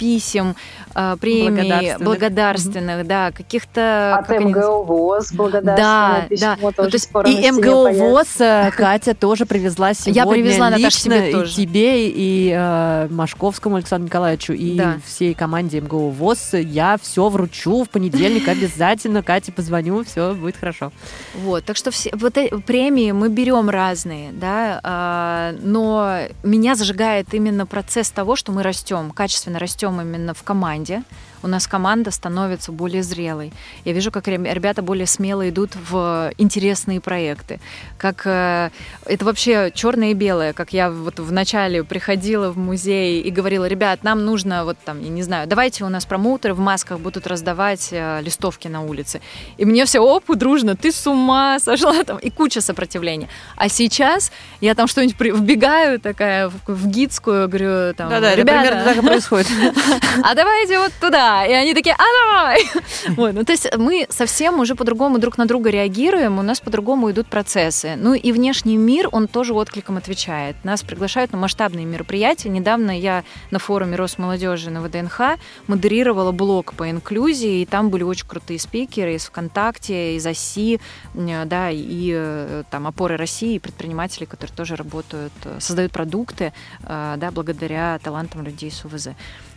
писем, э, премий благодарственных, благодарственных да, каких-то... От МГО ВОЗ благодарственное да, письмо да. тоже ну, И МГО ВОЗ Катя тоже привезла сегодня Я привезла, лично Наташа, тебе тоже. и тебе, и э, Машковскому Александру Николаевичу, и да. всей команде МГО ВОЗ. Я все вручу в понедельник обязательно. Кате позвоню, все будет хорошо. Вот, так что все, вот эти премии мы берем разные, да, а, но меня зажигает именно процесс того, что мы растем, качественно растем именно в команде, у нас команда становится более зрелой. Я вижу, как ребята более смело идут в интересные проекты. Как э, это вообще черное и белое, как я вот в начале приходила в музей и говорила, ребят, нам нужно вот там, я не знаю, давайте у нас промоутеры в масках будут раздавать э, листовки на улице. И мне все, оп, дружно, ты с ума сошла там, и куча сопротивления. А сейчас я там что-нибудь вбегаю такая в, в гидскую, говорю, там, Да-да, ребята, примерно так и происходит. А давайте вот туда, и они такие, а давай! Вот, ну, то есть мы совсем уже по-другому друг на друга реагируем, у нас по-другому идут процессы. Ну и внешний мир, он тоже откликом отвечает. Нас приглашают на масштабные мероприятия. Недавно я на форуме Росмолодежи на ВДНХ модерировала блог по инклюзии, и там были очень крутые спикеры из ВКонтакте, из ОСИ, да, и э, там опоры России, и предприниматели, которые тоже работают, э, создают продукты, э, да, благодаря талантам людей с УВЗ.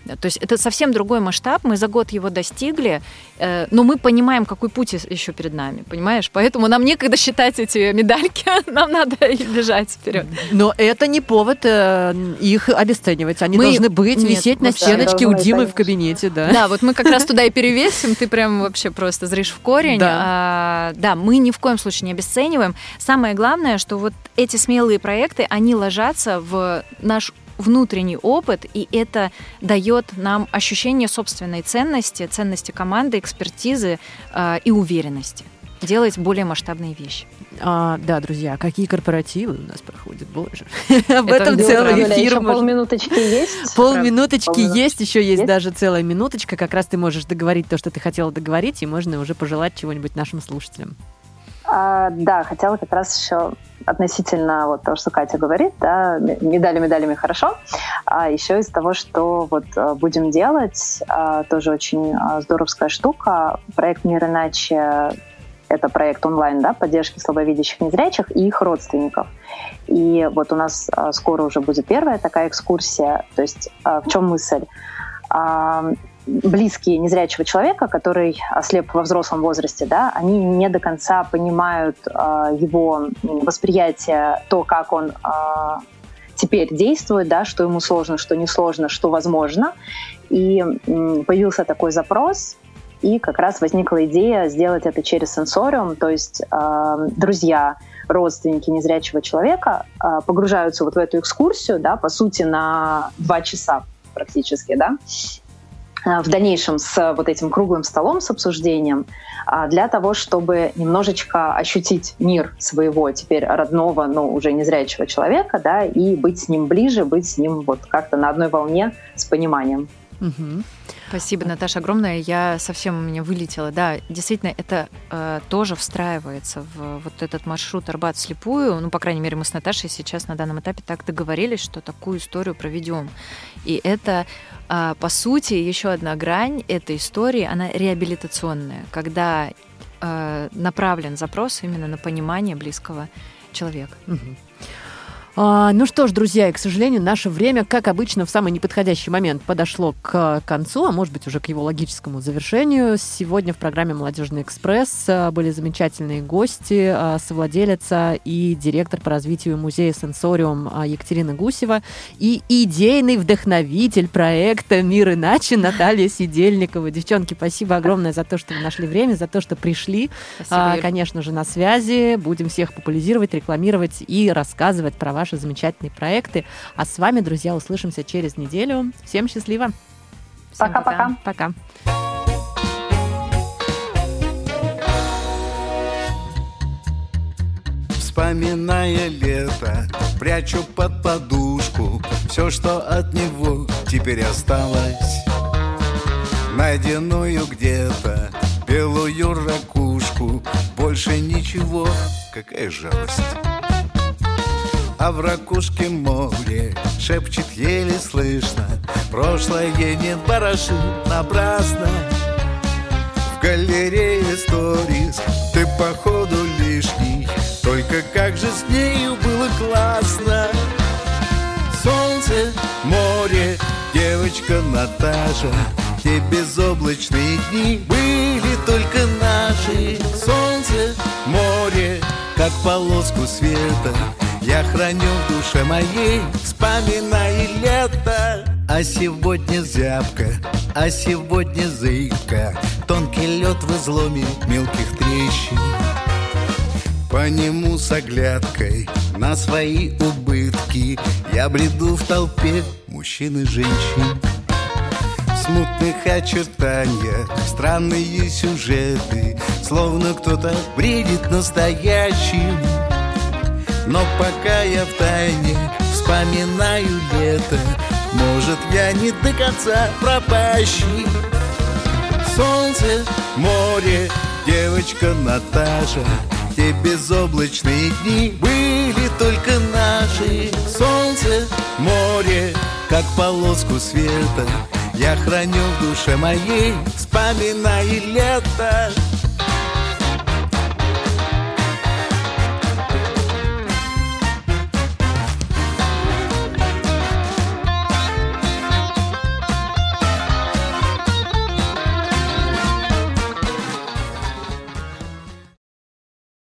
То есть это совсем другой масштаб, мы за год его достигли, э, но мы понимаем, какой путь еще перед нами, понимаешь? Поэтому нам некогда считать эти медальки, нам надо бежать вперед. Но это не повод э, их обесценивать, они мы... должны быть, Нет, висеть на стеночке у Димы в кабинете, да. Да, вот мы как раз туда и перевесим, ты прям вообще просто зришь в корень. Да. А, да, мы ни в коем случае не обесцениваем. Самое главное, что вот эти смелые проекты, они ложатся в наш внутренний опыт, и это дает нам ощущение собственной ценности, ценности команды, экспертизы э, и уверенности делать более масштабные вещи. А, да, друзья, какие корпоративы у нас проходят, боже. Об этом целый эфир. Полминуточки есть? Полминуточки есть, еще есть даже целая минуточка. Как раз ты можешь договорить то, что ты хотела договорить, и можно уже пожелать чего-нибудь нашим слушателям. А, да, хотела как раз еще относительно вот того, что Катя говорит, да, медали медалями хорошо, а еще из того, что вот э, будем делать, а, тоже очень а, здоровская штука, проект «Мир иначе» это проект онлайн, да, поддержки слабовидящих незрячих и их родственников. И вот у нас а, скоро уже будет первая такая экскурсия. То есть в чем мысль? Близкие незрячего человека, который ослеп во взрослом возрасте, да, они не до конца понимают э, его восприятие, то, как он э, теперь действует, да, что ему сложно, что не сложно, что возможно. И э, появился такой запрос, и как раз возникла идея сделать это через сенсориум, то есть э, друзья, родственники незрячего человека э, погружаются вот в эту экскурсию, да, по сути, на два часа практически, да, в дальнейшем с вот этим круглым столом с обсуждением а, для того, чтобы немножечко ощутить мир своего теперь родного, но уже незрячего человека, да, и быть с ним ближе, быть с ним вот как-то на одной волне с пониманием. Угу. Спасибо, Наташа, огромное. Я совсем у меня вылетела. Да, действительно, это э, тоже встраивается в вот этот маршрут Арбат слепую. Ну, по крайней мере, мы с Наташей сейчас на данном этапе так договорились, что такую историю проведем. И это, э, по сути, еще одна грань этой истории, она реабилитационная, когда э, направлен запрос именно на понимание близкого человека. Угу. А, ну что ж, друзья, и, к сожалению, наше время, как обычно, в самый неподходящий момент подошло к концу, а может быть уже к его логическому завершению. Сегодня в программе «Молодежный экспресс» а, были замечательные гости, а, совладелица и директор по развитию музея «Сенсориум» а, Екатерина Гусева и идейный вдохновитель проекта «Мир иначе» Наталья Сидельникова. Девчонки, спасибо огромное за то, что вы нашли время, за то, что пришли. Спасибо, Конечно же, на связи. Будем всех популяризировать, рекламировать и рассказывать про вас ваши замечательные проекты. А с вами, друзья, услышимся через неделю. Всем счастливо. Пока-пока. Пока. Вспоминая лето, прячу под подушку Все, что от него теперь осталось Найденную где-то белую ракушку Больше ничего, какая жалость а в ракушке море Шепчет еле слышно. Прошлое не бараши напрасно. В галерее сторис Ты походу лишний. Только как же с нею было классно. Солнце, море, девочка Наташа Те безоблачные дни были только наши. Солнце, море, как полоску света Я храню в душе моей, вспоминая лето. А сегодня зябка, а сегодня зыбка Тонкий лед в изломе мелких трещин. По нему с оглядкой на свои убытки Я бреду в толпе мужчин и женщин. Смутных очертаниях Странные сюжеты Словно кто-то бредит настоящим Но пока я в тайне вспоминаю лето Может, я не до конца пропащий. Солнце, море, девочка Наташа Те безоблачные дни были только наши. Солнце, море, как полоску света я храню в душе моей, вспоминая лето